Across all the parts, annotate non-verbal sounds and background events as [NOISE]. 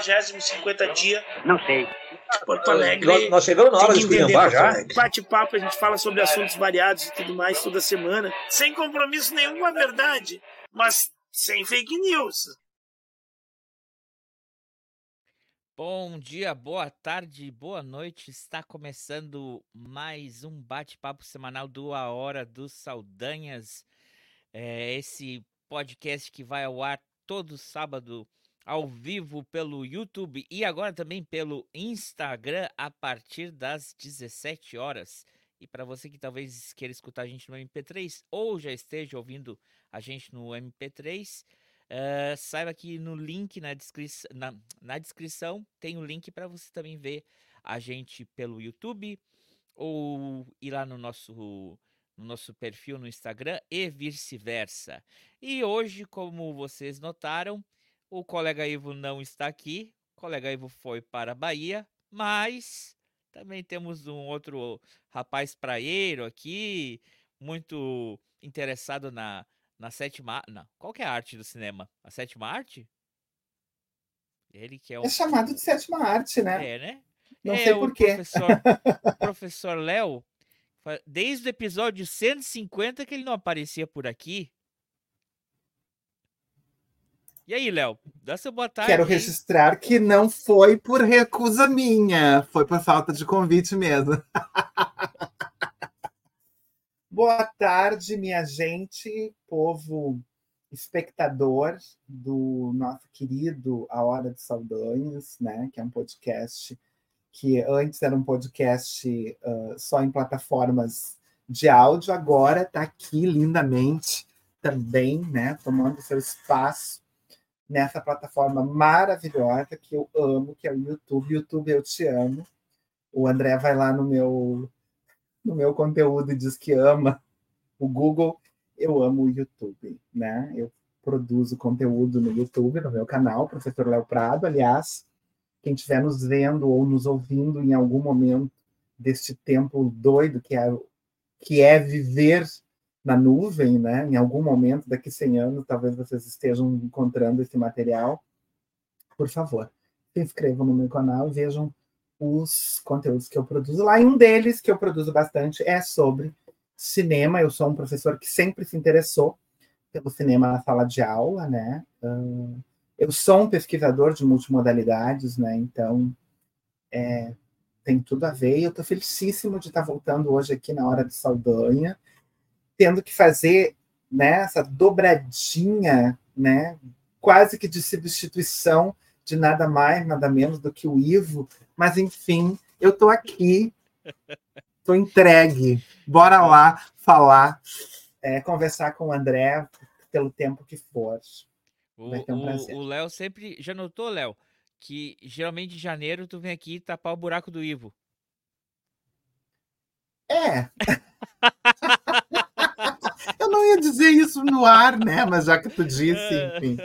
50 50 dia. Não sei. Porto Alegre. Nós, nós chegamos na hora de esculhambar já. Bate-papo, a gente fala sobre assuntos variados e tudo mais toda semana. Sem compromisso nenhum com a verdade, mas sem fake news. Bom dia, boa tarde, boa noite. Está começando mais um bate-papo semanal do A Hora dos Saldanhas. É esse podcast que vai ao ar todo sábado ao vivo pelo YouTube e agora também pelo Instagram a partir das 17 horas. E para você que talvez queira escutar a gente no MP3 ou já esteja ouvindo a gente no MP3, uh, saiba que no link na, descri na, na descrição tem o um link para você também ver a gente pelo YouTube ou ir lá no nosso no nosso perfil no Instagram e vice-versa. E hoje, como vocês notaram, o colega Ivo não está aqui. O colega Ivo foi para a Bahia, mas também temos um outro rapaz praieiro aqui, muito interessado na, na sétima. Não, qual que é a arte do cinema? A sétima arte? Ele que é, um... é chamado de sétima arte, né? É, né? Não é sei porquê. Professor, [LAUGHS] professor Léo Desde o episódio 150 que ele não aparecia por aqui. E aí, Léo? Dá seu boa tarde. Quero registrar que não foi por recusa minha, foi por falta de convite mesmo. [LAUGHS] boa tarde, minha gente, povo espectador do nosso querido A Hora de Saldanhas, né, que é um podcast que antes era um podcast uh, só em plataformas de áudio, agora está aqui lindamente também, né, tomando seu espaço nessa plataforma maravilhosa que eu amo, que é o YouTube. YouTube, eu te amo. O André vai lá no meu no meu conteúdo e diz que ama o Google. Eu amo o YouTube, né? Eu produzo conteúdo no YouTube, no meu canal, Professor Léo Prado, aliás, quem estiver nos vendo ou nos ouvindo em algum momento deste tempo doido que é, que é viver na nuvem, né? Em algum momento, daqui 100 anos, talvez vocês estejam encontrando esse material. Por favor, se inscrevam no meu canal e vejam os conteúdos que eu produzo lá. E um deles que eu produzo bastante é sobre cinema. Eu sou um professor que sempre se interessou pelo cinema na sala de aula, né? Eu sou um pesquisador de multimodalidades, né? Então, é, tem tudo a ver. Eu estou felicíssimo de estar voltando hoje aqui na Hora de Saldanha, tendo que fazer né, essa dobradinha, né? Quase que de substituição de nada mais, nada menos do que o Ivo. Mas, enfim, eu estou aqui, estou entregue. Bora lá falar, é, conversar com o André pelo tempo que for. O Léo sempre. Já notou, Léo? Que geralmente em janeiro tu vem aqui tapar o buraco do Ivo. É. [LAUGHS] Não ia dizer isso no ar, né? Mas já que tu disse, enfim.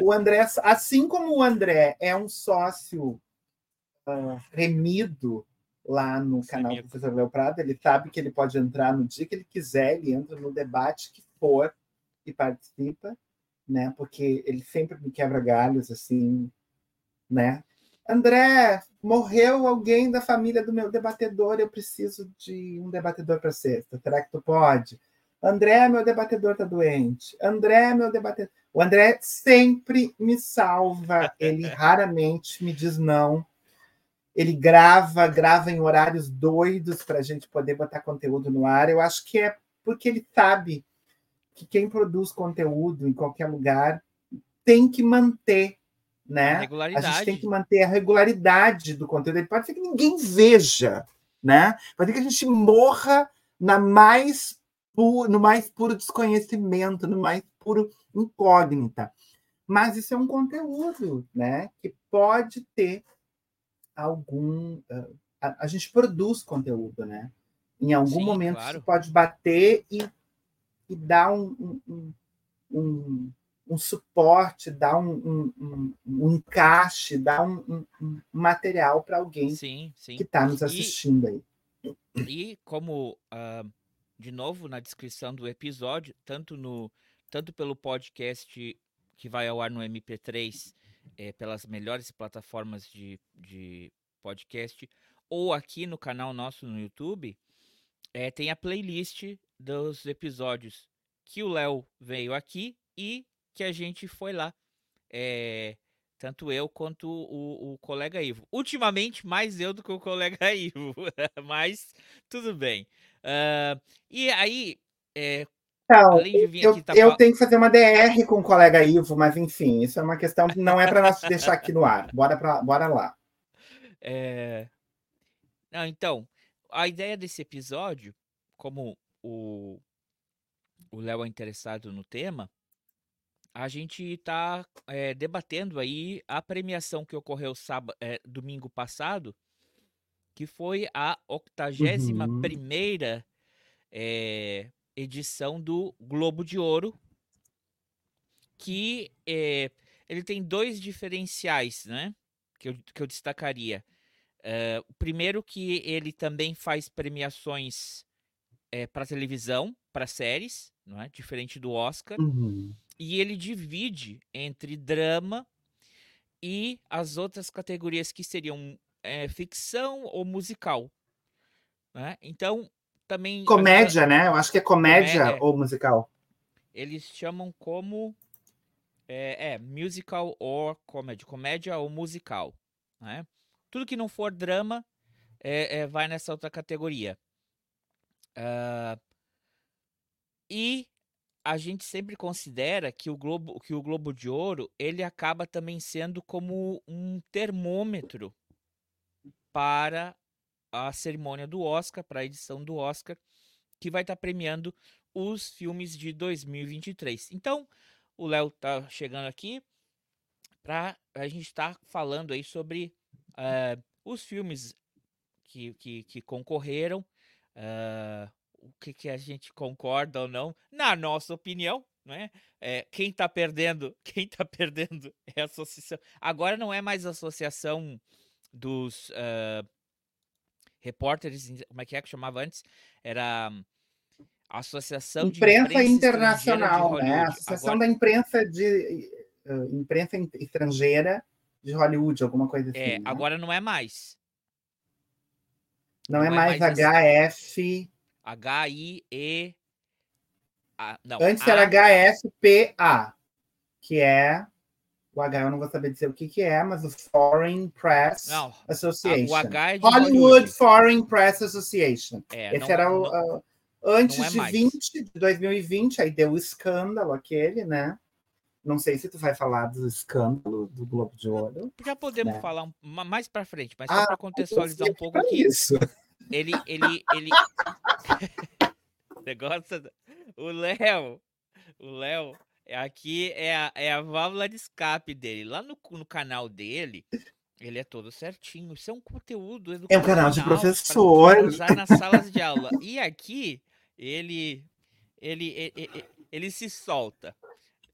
O André, assim como o André é um sócio uh, remido lá no canal do Professor Léo Prado, ele sabe que ele pode entrar no dia que ele quiser, ele entra no debate que for e participa né? Porque ele sempre me quebra galhos, assim, né? André, morreu alguém da família do meu debatedor, eu preciso de um debatedor para sexta. Será que tu pode? André, meu debatedor está doente. André, meu debatedor. O André sempre me salva. Ele [LAUGHS] raramente me diz não. Ele grava, grava em horários doidos para a gente poder botar conteúdo no ar. Eu acho que é porque ele sabe que quem produz conteúdo em qualquer lugar tem que manter, né? A, a gente tem que manter a regularidade do conteúdo. Ele pode ser que ninguém veja, né? Pode ser que a gente morra na mais no mais puro desconhecimento, no mais puro incógnita. Mas isso é um conteúdo, né? Que pode ter algum. Uh, a, a, gente produz conteúdo, né? Em algum Sim, momento claro. isso pode bater e e dá um, um, um, um suporte, dá um, um, encaixe, dá um, material para alguém sim, sim. que está nos assistindo e, aí. E como, uh, de novo, na descrição do episódio, tanto, no, tanto pelo podcast que vai ao ar no MP3 é, pelas melhores plataformas de, de podcast ou aqui no canal nosso no YouTube, é, tem a playlist dos episódios que o Léo veio aqui e que a gente foi lá. É, tanto eu quanto o, o, colega Ivo. Ultimamente, mais eu do que o colega [LAUGHS] Ivo, mas tudo bem. Uh, e aí, é, então, eu, tá... eu, tenho que fazer uma DR com o colega Ivo, mas enfim, isso é uma questão que não é para nós deixar aqui no ar. Bora, pra, bora lá. É... Não, então, a ideia desse episódio, como o Léo é interessado no tema, a gente está é, debatendo aí a premiação que ocorreu sábado, é, domingo passado, que foi a 81 uhum. primeira é, edição do Globo de Ouro, que é, ele tem dois diferenciais, né? Que eu, que eu destacaria. Uh, o primeiro que ele também faz premiações para televisão, para séries, não é? Diferente do Oscar. Uhum. E ele divide entre drama e as outras categorias que seriam é, ficção ou musical. Né? Então, também. Comédia, né? Eu acho que é comédia, comédia. ou musical. Eles chamam como. É, é, musical or comedy. Comédia ou musical. Né? Tudo que não for drama é, é vai nessa outra categoria. Uh, e a gente sempre considera que o Globo, que o Globo de Ouro ele acaba também sendo como um termômetro para a cerimônia do Oscar, para a edição do Oscar, que vai estar tá premiando os filmes de 2023. Então, o Léo tá chegando aqui para a gente estar tá falando aí sobre uh, os filmes que, que, que concorreram, uh, o que, que a gente concorda ou não, na nossa opinião, né? É, quem está perdendo, [LAUGHS] quem tá perdendo é a associação. Agora não é mais associação dos uh, repórteres, como é que é que chamava antes? Era a Associação imprensa de Imprensa Internacional, né? A Associação Agora... da Imprensa de uh, Imprensa Estrangeira de Hollywood, alguma coisa assim. É, né? agora não é mais. Não, não é, mais, mais HF. H-I-E. Não, Antes a... era HFPA, que é o H eu não vou saber dizer o que, que é, mas o Foreign Press não, Association. A, o H é Hollywood, Hollywood, Foreign Press Association. É, Esse não, era o. Não, uh, antes é de mais. 20, de 2020, aí deu o escândalo aquele, né? Não sei se tu vai falar do escândalo do Globo de Ouro. Já podemos né? falar mais para frente, mas só ah, para contextualizar um pouco aqui. Isso. Ele, ele, ele. [LAUGHS] [LAUGHS] Negócio. O Léo, o Léo, Aqui é a, é a válvula de escape dele. Lá no, no canal dele, ele é todo certinho. Isso é um conteúdo É um canal de professor. Usar nas salas de aula. E aqui, ele, ele, ele, ele, ele se solta.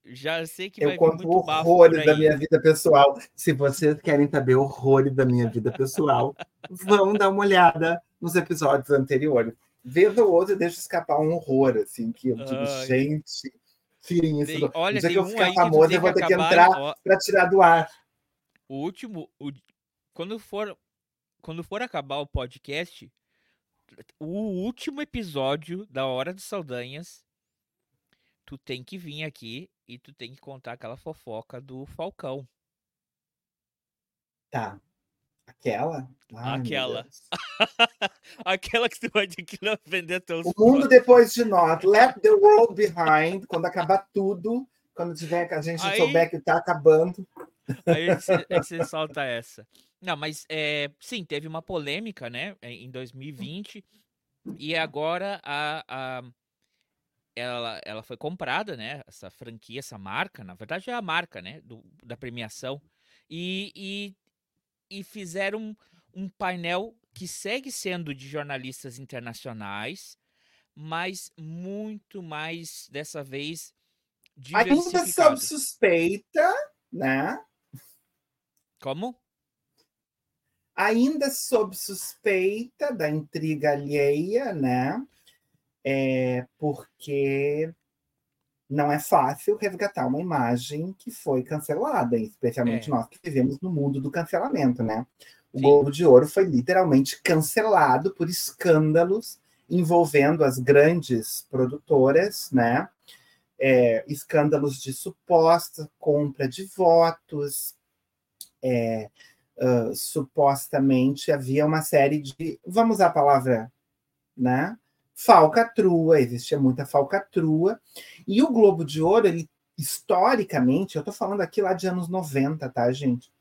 Já sei que eu vai conto muito horrores da minha vida pessoal. Se vocês querem saber horrores da minha vida pessoal, vão dar uma olhada nos episódios anteriores. Vez ou outra, deixa escapar um horror, assim, que eu digo, Ai. gente, tirem isso. Tem, olha, tem que eu ficar famoso, eu vou ter que, entrar para tirar do ar. O último, o, quando for quando for acabar o podcast, o último episódio da Hora dos Saldanhas, tu tem que vir aqui e tu tem que contar aquela fofoca do Falcão. Tá. Aquela? Ai, Aquela. [LAUGHS] Aquela que tu vai ter que vender teus. O mundo depois de nós. Let the world behind. Quando acabar tudo. Quando tiver, a gente aí, souber que tá acabando. Aí você, você [LAUGHS] solta essa. Não, mas é, sim, teve uma polêmica, né? Em 2020. E agora a, a, ela, ela foi comprada, né? Essa franquia, essa marca, na verdade é a marca, né? Do, da premiação. E, e e fizeram um, painel que segue sendo de jornalistas internacionais, mas muito mais dessa vez Ainda sob suspeita, né? Como? Ainda sob suspeita da intriga alheia, né? É porque não é fácil resgatar uma imagem que foi cancelada, especialmente é. nós que vivemos no mundo do cancelamento, né? O Sim. Globo de Ouro foi literalmente cancelado por escândalos envolvendo as grandes produtoras, né? É, escândalos de suposta compra de votos, é, uh, supostamente havia uma série de, vamos usar a palavra, né? Falcatrua, existia muita falcatrua, e o Globo de Ouro, ele historicamente, eu estou falando aqui lá de anos 90, tá, gente?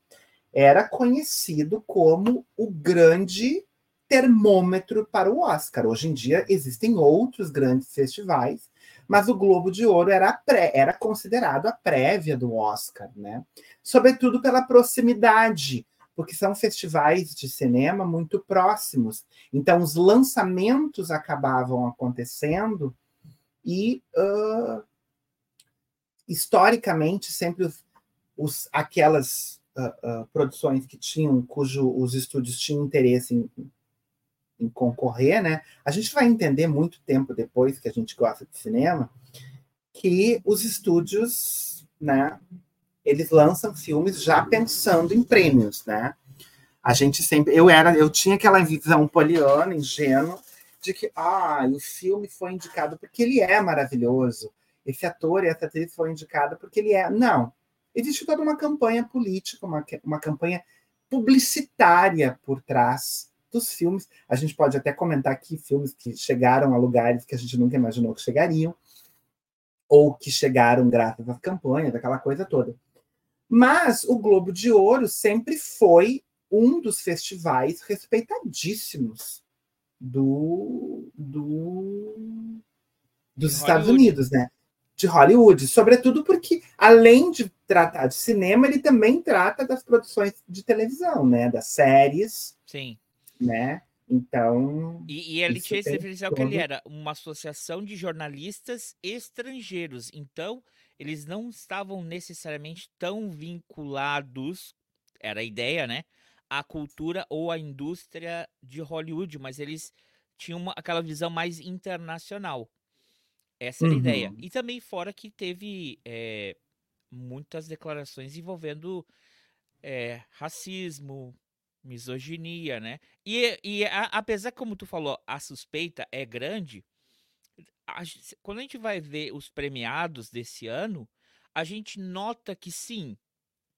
Era conhecido como o grande termômetro para o Oscar. Hoje em dia existem outros grandes festivais, mas o Globo de Ouro era, pré, era considerado a prévia do Oscar, né? Sobretudo pela proximidade porque são festivais de cinema muito próximos. Então, os lançamentos acabavam acontecendo e, uh, historicamente, sempre os, os aquelas uh, uh, produções que tinham, cujo os estúdios tinham interesse em, em concorrer, né? A gente vai entender muito tempo depois que a gente gosta de cinema que os estúdios, né, eles lançam filmes já pensando em prêmios, né? A gente sempre, eu era, eu tinha aquela visão poliana, ingênua, de que ah, o filme foi indicado porque ele é maravilhoso. Esse ator e essa atriz foi indicada porque ele é. Não. Existe toda uma campanha política, uma, uma campanha publicitária por trás dos filmes. A gente pode até comentar aqui filmes que chegaram a lugares que a gente nunca imaginou que chegariam, ou que chegaram graças às campanhas, aquela coisa toda. Mas o Globo de Ouro sempre foi um dos festivais respeitadíssimos do, do dos Estados Unidos, né? De Hollywood, sobretudo porque, além de tratar de cinema, ele também trata das produções de televisão, né? Das séries. Sim. Né? Então. E, e ele tinha esse diferencial todo... que ele era uma associação de jornalistas estrangeiros. Então, eles não estavam necessariamente tão vinculados, era a ideia, né? À cultura ou à indústria de Hollywood, mas eles tinham uma, aquela visão mais internacional. Essa era a ideia. Uhum. E também fora que teve é, muitas declarações envolvendo é, racismo, misoginia, né? E, e a, apesar, como tu falou, a suspeita é grande, a, quando a gente vai ver os premiados desse ano, a gente nota que sim,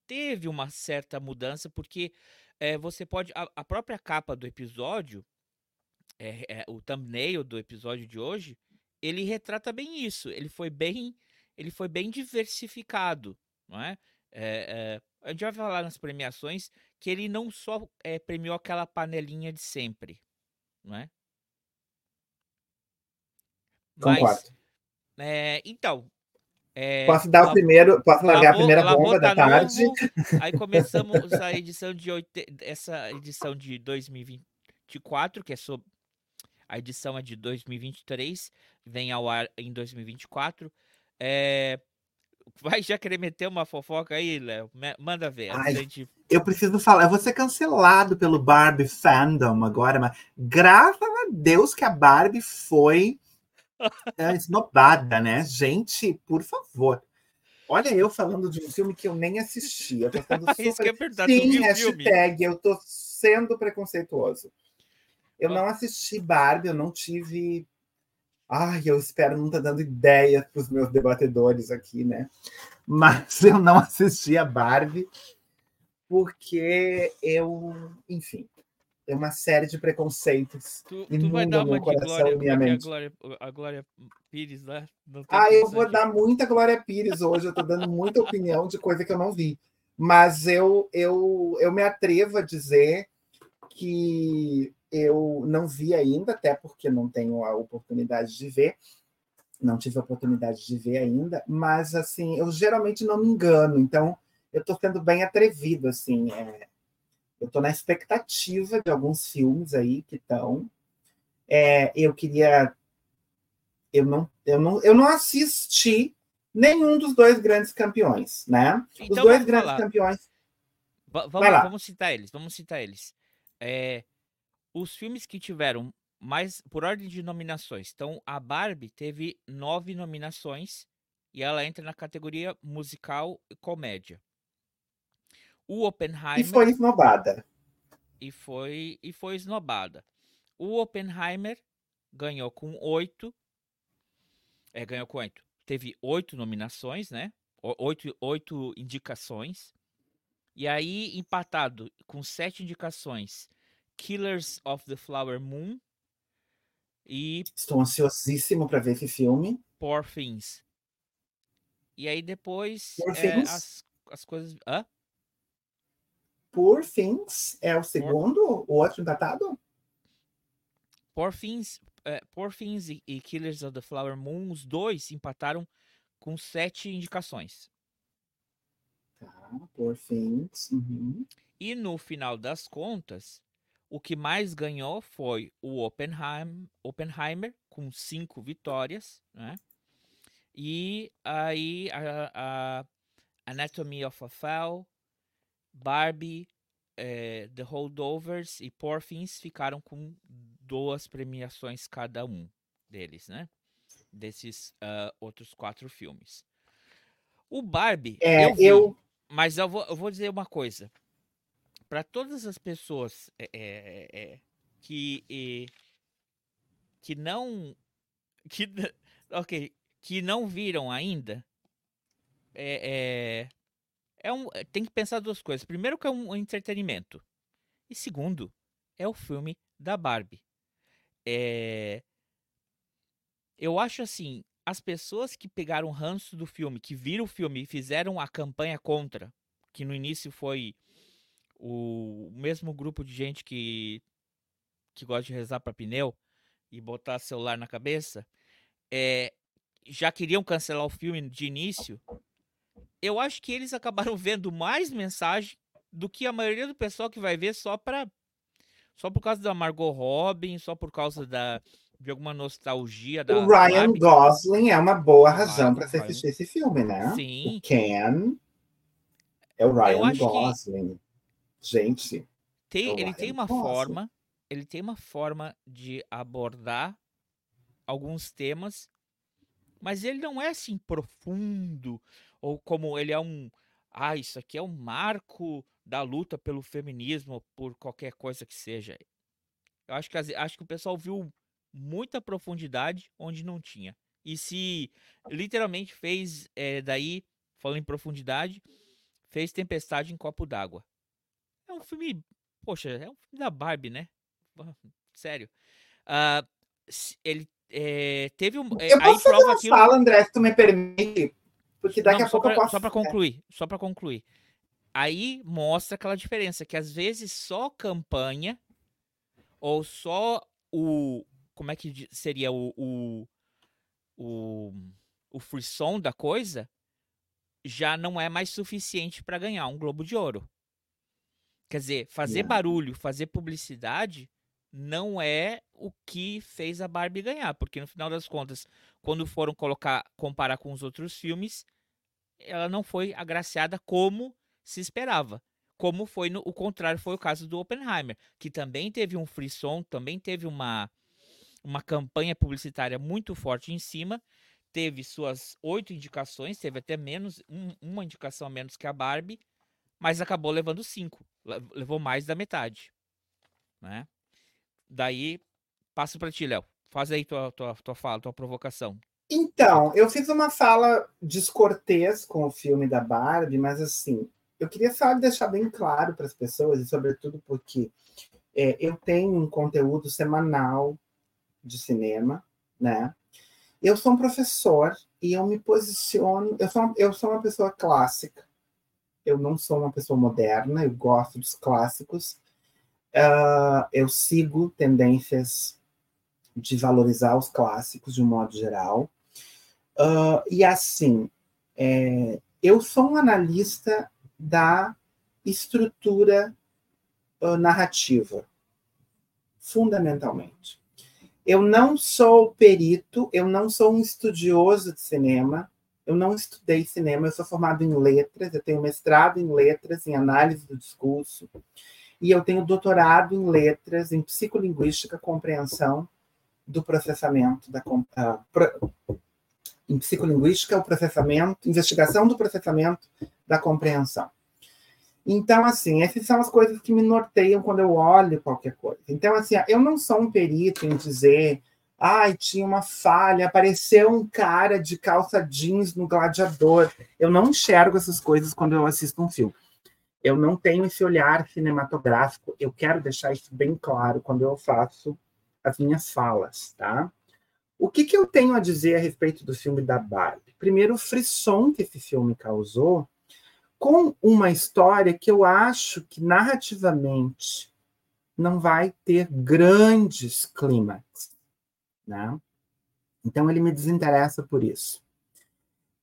teve uma certa mudança, porque é, você pode. A, a, própria capa do episódio, é, é, o thumbnail do episódio de hoje, ele retrata bem isso. Ele foi bem, ele foi bem diversificado, não é? a gente vai falar nas premiações que ele não só premiou aquela panelinha de sempre, não é? Concordo. é, então. É, posso dar o primeiro, posso largar a primeira bomba da tarde? Novo, aí começamos a edição de essa edição de 2024, que é sobre a edição é de 2023, vem ao ar em 2024. É, vai já querer meter uma fofoca aí, Léo? Manda ver. Ai, gente... Eu preciso falar, eu vou ser cancelado pelo Barbie fandom agora, mas graças a Deus que a Barbie foi é esnobada, né? Gente, por favor. Olha eu falando de um filme que eu nem assisti. Eu tô super... [LAUGHS] Isso que é verdade. Sim, hashtag, eu tô sendo preconceituoso. Eu não assisti Barbie, eu não tive. Ai, eu espero não estar tá dando ideia para os meus debatedores aqui, né? Mas eu não assisti a Barbie porque eu, enfim, é uma série de preconceitos. Tu, tu vai dar uma de Glória, e minha é mente. A Glória, a Glória Pires lá? Ah, eu vou dar muita Glória Pires hoje. Eu estou dando muita opinião de coisa que eu não vi. Mas eu, eu, eu me atrevo a dizer que eu não vi ainda, até porque não tenho a oportunidade de ver. Não tive a oportunidade de ver ainda, mas assim, eu geralmente não me engano, então eu estou sendo bem atrevido, assim. É, eu estou na expectativa de alguns filmes aí que estão. É, eu queria. Eu não, eu, não, eu não assisti nenhum dos dois grandes campeões, né? Então, Os dois grandes falar. campeões. V vamos, vamos citar eles, vamos citar eles. É, os filmes que tiveram mais por ordem de nominações. Então, a Barbie teve nove nominações e ela entra na categoria musical e comédia. O Oppenheimer. E foi esnobada. E foi, e foi esnobada. O Oppenheimer ganhou com oito. É, ganhou com oito. Teve oito nominações, né? Oito, oito indicações. E aí, empatado com sete indicações: Killers of the Flower Moon. E. Estou ansiosíssimo para ver esse filme. Poor Things. E aí depois é, as, as coisas. Hã? Poor Things é o segundo, o outro datado? Poor Things, é, Poor Things e, e, Killers of the Flower Moon, os dois empataram com sete indicações. Tá, Poor Things. Uhum. E no final das contas, o que mais ganhou foi o Oppenheim, Oppenheimer, com cinco vitórias, né? E aí a, a Anatomy of a Fall, Barbie, é, The Holdovers e Poor Things ficaram com duas premiações cada um deles, né? Desses uh, outros quatro filmes. O Barbie, é, eu, vi, eu, mas eu vou, eu vou dizer uma coisa. Para todas as pessoas é, é, que que não que [LAUGHS] ok que não viram ainda, é, é, um, tem que pensar duas coisas. Primeiro, que é um entretenimento. E segundo, é o filme da Barbie. É, eu acho assim, as pessoas que pegaram o ranço do filme, que viram o filme e fizeram a campanha contra, que no início foi o mesmo grupo de gente que, que gosta de rezar para pneu e botar celular na cabeça, é, já queriam cancelar o filme de início, eu acho que eles acabaram [LAUGHS] vendo mais mensagem do que a maioria do pessoal que vai ver só para só por causa da Margot Robin, só por causa da de alguma nostalgia da O Ryan Barbie. Gosling é uma boa razão para se assistir esse filme, né? Sim. O Ken é o Ryan Gosling. Gente, tem, é ele tem uma Gosling. forma, ele tem uma forma de abordar alguns temas mas ele não é assim profundo, ou como ele é um. Ah, isso aqui é um marco da luta pelo feminismo, por qualquer coisa que seja. Eu acho que, acho que o pessoal viu muita profundidade onde não tinha. E se literalmente fez é, daí, falando em profundidade, fez Tempestade em Copo d'Água. É um filme, poxa, é um filme da Barbie, né? Sério. Uh, ele é, teve um. Eu posso aí fazer prova uma aquilo... fala, André, se tu me permite? Porque daqui Não, a pouco pra, eu posso. Só para concluir, só para concluir. Aí mostra aquela diferença que às vezes só campanha ou só o como é que seria o o, o, o frisson da coisa já não é mais suficiente para ganhar um Globo de Ouro. Quer dizer, fazer yeah. barulho, fazer publicidade não é o que fez a Barbie ganhar, porque no final das contas, quando foram colocar, comparar com os outros filmes, ela não foi agraciada como se esperava. Como foi no, o contrário foi o caso do Oppenheimer, que também teve um frisson, também teve uma uma campanha publicitária muito forte em cima, teve suas oito indicações, teve até menos um, uma indicação a menos que a Barbie, mas acabou levando cinco, levou mais da metade, né? Daí, passo para ti, Léo. Faz aí tua, tua, tua fala, tua provocação. Então, eu fiz uma fala descortês com o filme da Barbie, mas assim, eu queria só deixar bem claro para as pessoas, e sobretudo porque é, eu tenho um conteúdo semanal de cinema, né? Eu sou um professor e eu me posiciono. Eu sou, eu sou uma pessoa clássica. Eu não sou uma pessoa moderna, eu gosto dos clássicos. Uh, eu sigo tendências de valorizar os clássicos de um modo geral. Uh, e assim, é, eu sou um analista da estrutura uh, narrativa, fundamentalmente. Eu não sou perito, eu não sou um estudioso de cinema, eu não estudei cinema, eu sou formado em letras, eu tenho mestrado em letras, em análise do discurso, e eu tenho doutorado em letras, em psicolinguística, compreensão do processamento da uh, pro, Em psicolinguística, o processamento, investigação do processamento da compreensão. Então, assim, essas são as coisas que me norteiam quando eu olho qualquer coisa. Então, assim, eu não sou um perito em dizer, ai, tinha uma falha, apareceu um cara de calça jeans no gladiador. Eu não enxergo essas coisas quando eu assisto um filme. Eu não tenho esse olhar cinematográfico. Eu quero deixar isso bem claro quando eu faço as minhas falas, tá? O que, que eu tenho a dizer a respeito do filme da Barbie? Primeiro, o frisson que esse filme causou com uma história que eu acho que narrativamente não vai ter grandes clímax, né? Então ele me desinteressa por isso.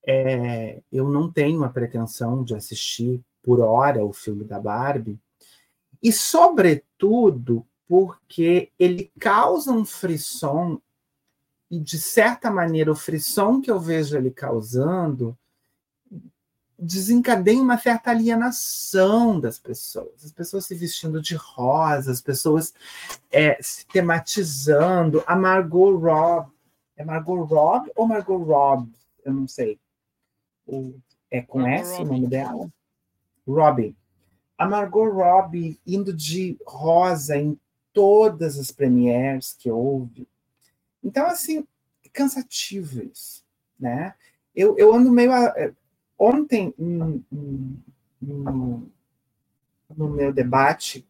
É, eu não tenho a pretensão de assistir por hora o filme da Barbie e, sobretudo, porque ele causa um frisson e de certa maneira o frisson que eu vejo ele causando desencadeia uma certa alienação das pessoas. As pessoas se vestindo de rosa, as pessoas é, se tematizando. A Margot Robb. É Margot Robb ou Margot Robb? Eu não sei. O, é com Margot S Robbie. o nome dela? Robbie. A Margot Robbie indo de rosa em todas as premieres que houve. Então, assim, é cansativo isso, né? Eu, eu ando meio Ontem, no, no meu debate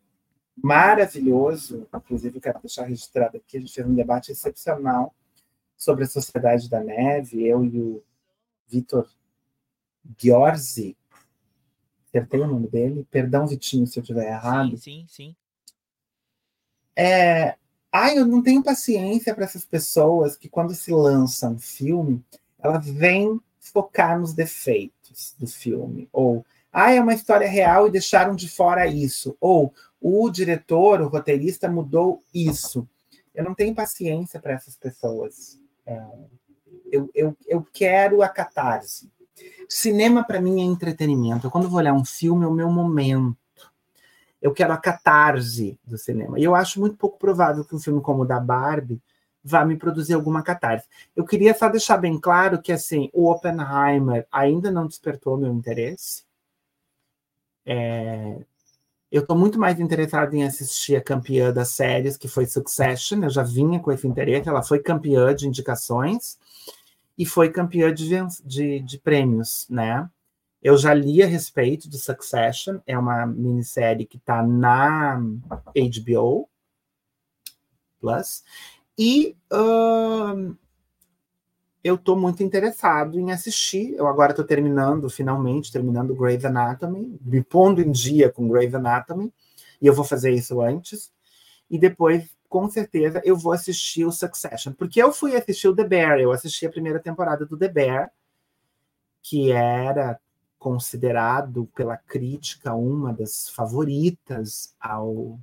maravilhoso, inclusive eu quero deixar registrado aqui, a gente fez um debate excepcional sobre a Sociedade da Neve, eu e o Vitor Giorzi, acertei o nome dele, perdão, Vitinho, se eu estiver errado. Sim, sim, sim. É, ai, eu não tenho paciência para essas pessoas que, quando se lança um filme, ela vem focar nos defeitos do filme, ou ah, é uma história real e deixaram de fora isso, ou o diretor, o roteirista mudou isso. Eu não tenho paciência para essas pessoas. É, eu, eu, eu quero a catarse. Cinema, para mim, é entretenimento. Eu, quando vou olhar um filme, é o meu momento. Eu quero a catarse do cinema. E eu acho muito pouco provável que um filme como o da Barbie vai me produzir alguma catarse. Eu queria só deixar bem claro que assim o Oppenheimer ainda não despertou meu interesse. É... Eu estou muito mais interessado em assistir a campeã das séries, que foi Succession. Eu já vinha com esse interesse. Ela foi campeã de indicações e foi campeã de, de, de prêmios, né? Eu já li a respeito de Succession. É uma minissérie que está na HBO Plus. E uh, eu estou muito interessado em assistir. Eu agora estou terminando, finalmente, terminando Grey's Anatomy, me pondo em dia com Grey's Anatomy, e eu vou fazer isso antes. E depois, com certeza, eu vou assistir o Succession, porque eu fui assistir o The Bear, eu assisti a primeira temporada do The Bear, que era considerado pela crítica uma das favoritas ao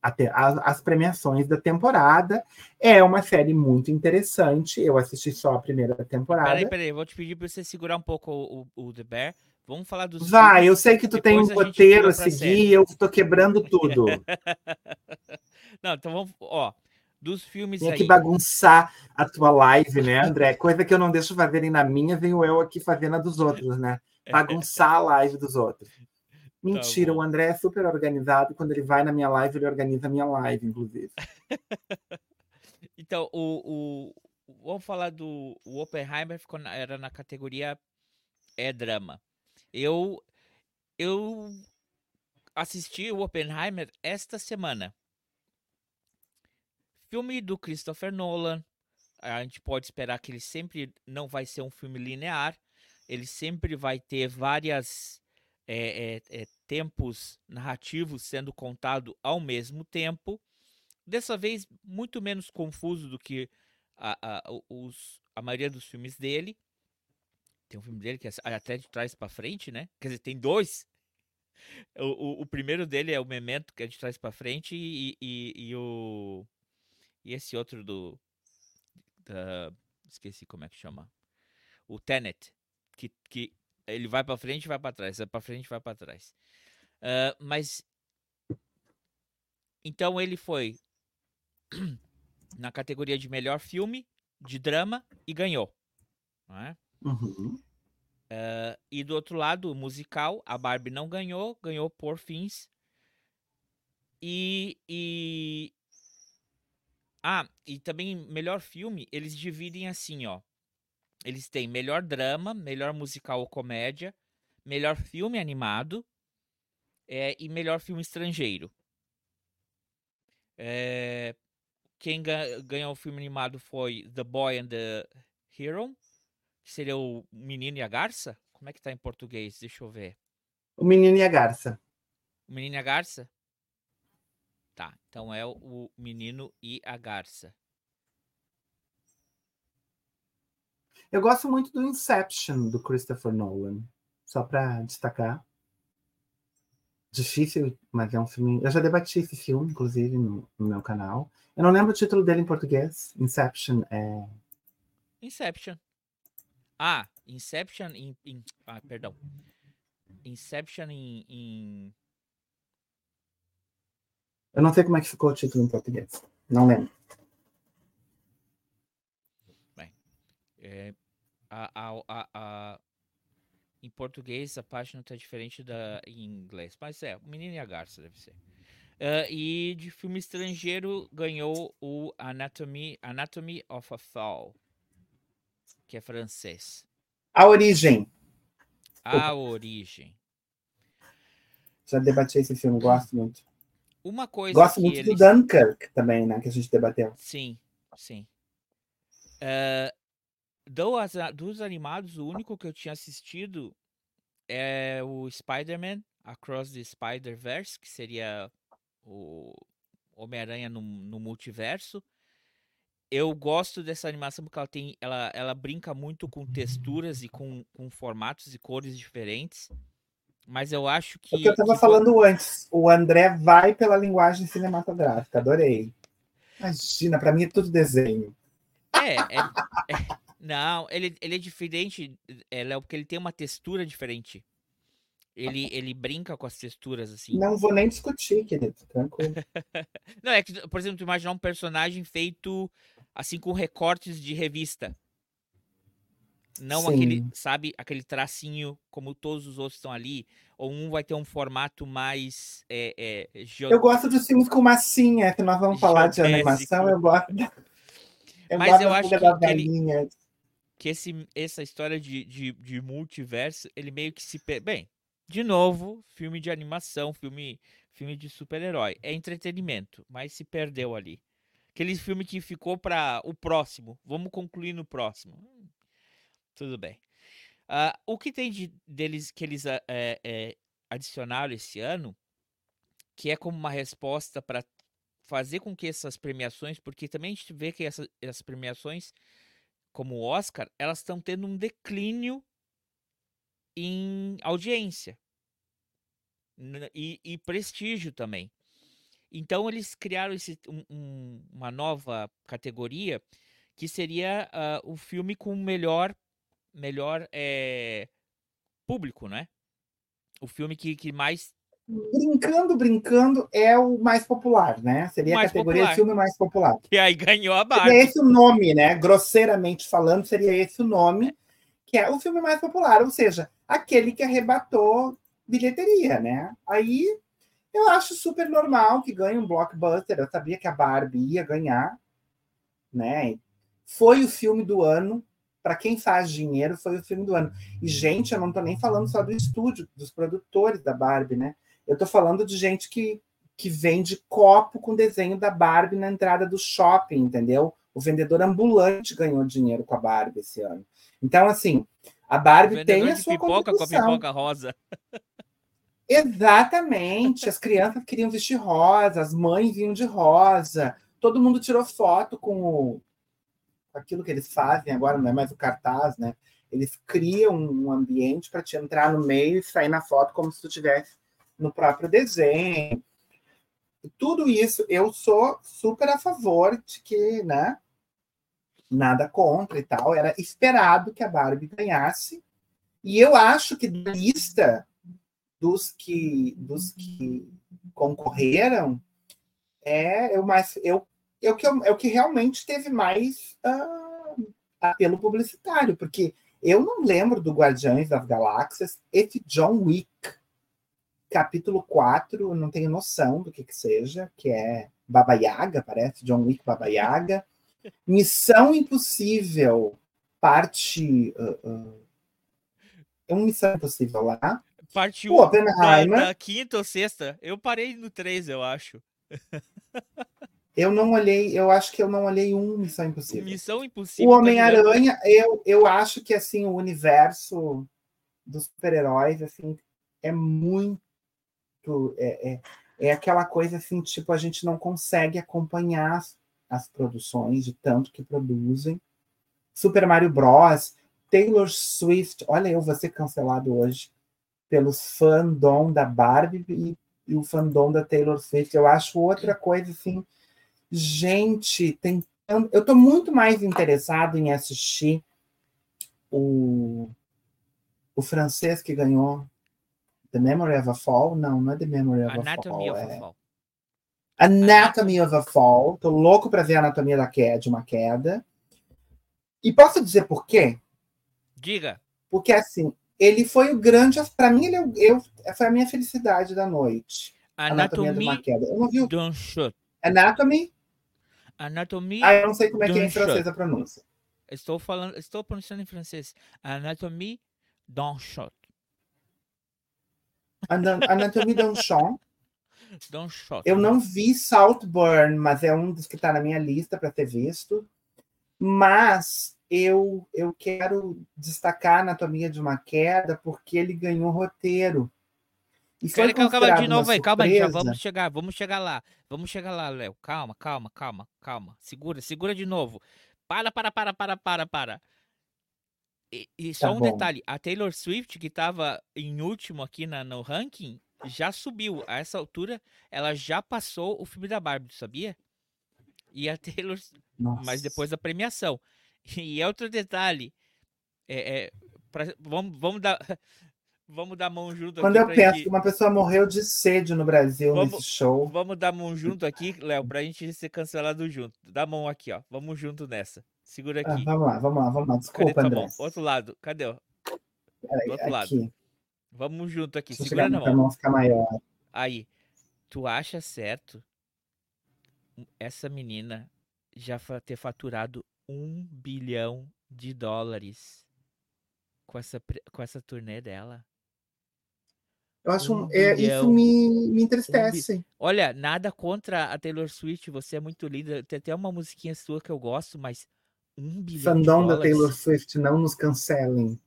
as premiações da temporada. É uma série muito interessante. Eu assisti só a primeira temporada. Peraí, peraí, vou te pedir para você segurar um pouco o, o, o The Bear. Vamos falar dos. Vai, eu sei que tu tem um roteiro a seguir e eu tô quebrando tudo. [LAUGHS] Não, então vamos. Ó, dos filmes tem aí. que bagunçar a tua live, né, André? Coisa que eu não deixo fazerem na minha, venho eu aqui fazendo a dos outros, né? Bagunçar a live dos outros. [LAUGHS] Mentira, tá o André é super organizado. Quando ele vai na minha live, ele organiza a minha live, inclusive. [LAUGHS] então, o, o, vamos falar do o Oppenheimer, ficou na, era na categoria é drama. Eu, eu assisti o Oppenheimer esta semana. Filme do Christopher Nolan. A gente pode esperar que ele sempre não vai ser um filme linear. Ele sempre vai ter várias é, é, tempos narrativos sendo contado ao mesmo tempo. Dessa vez, muito menos confuso do que a, a, os, a maioria dos filmes dele. Tem um filme dele que é até de trás para frente, né? Quer dizer, tem dois. O, o, o, primeiro dele é o Memento, que é de trás para frente, e, e, e, o. E esse outro do. Da, esqueci como é que chama. O Tenet, que, que ele vai para frente e vai para trás, vai para frente e vai para trás. Uh, mas então ele foi [CLEARS THROAT] na categoria de melhor filme de drama e ganhou. é? Uhum. Uh, e do outro lado, o musical, a Barbie não ganhou, ganhou por fins. E, e. Ah, e também melhor filme, eles dividem assim, ó. Eles têm melhor drama, melhor musical ou comédia, melhor filme animado é, e melhor filme estrangeiro. É, quem ganhou o filme animado foi The Boy and the Hero, que seria o Menino e a Garça. Como é que tá em português? Deixa eu ver. O Menino e a Garça. O Menino e a Garça? Tá, então é o Menino e a Garça. Eu gosto muito do Inception, do Christopher Nolan. Só para destacar. Difícil, mas é um filme. Eu já debati esse filme, inclusive, no, no meu canal. Eu não lembro o título dele em português. Inception é. Inception. Ah, Inception em. em ah, perdão. Inception em, em, Eu não sei como é que ficou o título em português. Não lembro. Bem, é, a, a, a, a, em português a página está diferente da em inglês, mas é, o Menino e a Garça deve ser. Uh, e de filme estrangeiro ganhou o Anatomy, Anatomy of a Fall, que é francês. A Origem. A Origem. Já debati esse filme, gosto muito. Uma coisa Gosto muito eles... do Dunkirk também, né? Que a gente debateu. Sim, sim. Uh, dos, dos animados, o único que eu tinha assistido é o Spider-Man Across the Spider-Verse, que seria o Homem-Aranha no, no, multiverso. Eu gosto dessa animação porque ela tem, ela, ela brinca muito com texturas e com, com formatos e cores diferentes. Mas eu acho que. O que eu estava falando antes, o André vai pela linguagem cinematográfica, adorei. Imagina, para mim é tudo desenho. É, é, é, não, ele, ele é diferente, é, Léo, porque ele tem uma textura diferente. Ele, ele brinca com as texturas, assim. Não vou nem discutir, querido. Tranquilo. [LAUGHS] não, é que, por exemplo, tu imaginar um personagem feito assim com recortes de revista. Não Sim. aquele, sabe, aquele tracinho como todos os outros estão ali. Ou um vai ter um formato mais. É, é. Eu gosto de filmes com massinha, que nós vamos falar de animação. Eu gosto. Eu Mas gosto eu acho que, ele, que esse, essa história de, de, de multiverso, ele meio que se. Bem, de novo, filme de animação, filme, filme de super-herói. É entretenimento, mas se perdeu ali. Aquele filme que ficou para o próximo. Vamos concluir no próximo. Hum, tudo bem. Uh, o que tem de, deles que eles é, é, adicionaram esse ano, que é como uma resposta para fazer com que essas premiações, porque também a gente vê que essa, essas premiações, como o Oscar, elas estão tendo um declínio em audiência e, e prestígio também. Então eles criaram esse, um, um, uma nova categoria que seria uh, o filme com melhor melhor é, público, né? O filme que, que mais brincando, brincando é o mais popular, né? Seria a categoria popular. de filme mais popular. E aí ganhou a Barbie. Seria esse o nome, né? Grosseiramente falando, seria esse o nome, que é o filme mais popular, ou seja, aquele que arrebatou bilheteria, né? Aí eu acho super normal que ganhe um blockbuster. Eu sabia que a Barbie ia ganhar, né? Foi o filme do ano. Para quem faz dinheiro, foi o filme do ano. E, gente, eu não estou nem falando só do estúdio, dos produtores da Barbie, né? Eu estou falando de gente que, que vende copo com desenho da Barbie na entrada do shopping, entendeu? O vendedor ambulante ganhou dinheiro com a Barbie esse ano. Então, assim, a Barbie tem a sua pipoca com a pipoca rosa. Exatamente. As crianças queriam vestir rosa, as mães vinham de rosa. Todo mundo tirou foto com o, aquilo que eles fazem agora, não é mais o cartaz, né? Eles criam um ambiente para te entrar no meio e sair na foto como se tu tivesse no próprio desenho. Tudo isso eu sou super a favor de que, né? Nada contra e tal. Era esperado que a Barbie ganhasse. E eu acho que da lista dos que, dos que concorreram, é, eu mais, eu, eu, que, é o que realmente teve mais uh, apelo publicitário, porque eu não lembro do Guardiões das Galáxias, esse John Wick, capítulo 4, não tenho noção do que que seja, que é Baba Yaga, parece, John Wick Baba Yaga. [LAUGHS] Missão Impossível, parte... Uh, uh, é uma Missão Impossível lá. Parte 1 um, da, da quinta ou sexta. Eu parei no 3, eu acho. [LAUGHS] Eu não olhei, eu acho que eu não olhei um Missão Impossível. Missão Impossível. O tá Homem-Aranha, tá eu, eu acho que assim, o universo dos super-heróis assim, é muito. É, é, é, aquela coisa assim, tipo, a gente não consegue acompanhar as, as produções de tanto que produzem. Super Mario Bros. Taylor Swift, olha, eu vou ser cancelado hoje pelos fandom da Barbie e, e o fandom da Taylor Swift. Eu acho outra coisa assim gente tentando. Eu estou muito mais interessado em assistir o, o francês que ganhou The Memory of a Fall. Não, não é The Memory of Anatomy a Fall. Of é... a Fall. Anatomy of a Fall. Tô louco para ver a anatomia da queda, de uma queda. E posso dizer por quê? Diga. Porque assim, ele foi o grande. Para mim, ele é eu, foi a minha felicidade da noite. Anatomia, Anatomia de uma queda. Eu não vi o... Anatomy Anatomie. Ah, eu não sei como é que é em francês a pronúncia. Estou falando, estou pronunciando em francês. Anatomie d'un shot. D'un shot. D'un shot. Eu não vi Saltburn, mas é um dos que está na minha lista para ter visto. Mas eu, eu quero destacar a Anatomia de uma Queda porque ele ganhou roteiro. E foi calma de novo aí, calma aí, já vamos chegar, vamos chegar lá. Vamos chegar lá, Léo. Calma, calma, calma, calma. Segura, segura de novo. Para, para, para, para, para, para. E, e só tá um bom. detalhe, a Taylor Swift, que estava em último aqui na, no ranking, já subiu. A essa altura, ela já passou o filme da Barbie, sabia? E a [LAUGHS] Taylor. Nossa. Mas depois da premiação. E é outro detalhe. É, é, pra, vamos, vamos dar. [LAUGHS] Vamos dar mão junto Quando eu penso gente... que uma pessoa morreu de sede no Brasil vamos, nesse show. Vamos dar mão junto aqui, Léo, pra gente ser cancelado junto. Dá mão aqui, ó. Vamos junto nessa. Segura ah, aqui. Ah, vamos lá, vamos lá, vamos lá. Desculpa, André. Outro lado. Cadê? Peraí, Do outro aqui. lado. Vamos junto aqui. Deixa Segura na mão. mão ficar maior. Aí. Tu acha certo essa menina já ter faturado um bilhão de dólares com essa, com essa turnê dela? Eu acho um, é, isso me, me entristece. Um Olha, nada contra a Taylor Swift, você é muito linda. Tem até uma musiquinha sua que eu gosto, mas um bilhão Fandom da Taylor Swift, não nos cancelem.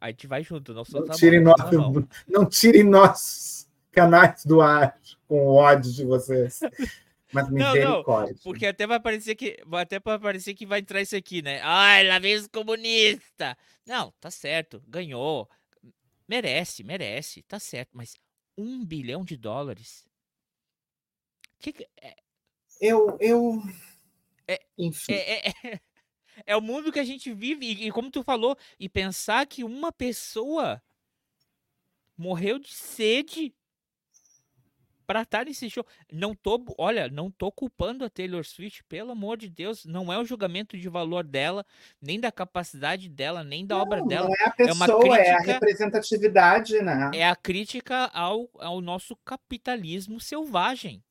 A gente vai junto, não, não tirem, nosso, não tirem nossos canais do ar com ódio de vocês. Mas misericórdia. Não, não, porque até vai parecer que até vai parecer que vai entrar isso aqui, né? Ai, lá vem os comunistas. Não, tá certo, ganhou. Merece, merece, tá certo, mas um bilhão de dólares? Que, que é? Eu, eu, é, enfim. É, é, é, é, o mundo que a gente vive e, e como tu falou, e pensar que uma pessoa morreu de sede para estar nesse show. Não tô, olha, não tô culpando a Taylor Swift, pelo amor de Deus, não é o julgamento de valor dela, nem da capacidade dela, nem da não, obra dela. Não é a pessoa, é, uma crítica, é a representatividade, né? É a crítica ao, ao nosso capitalismo selvagem.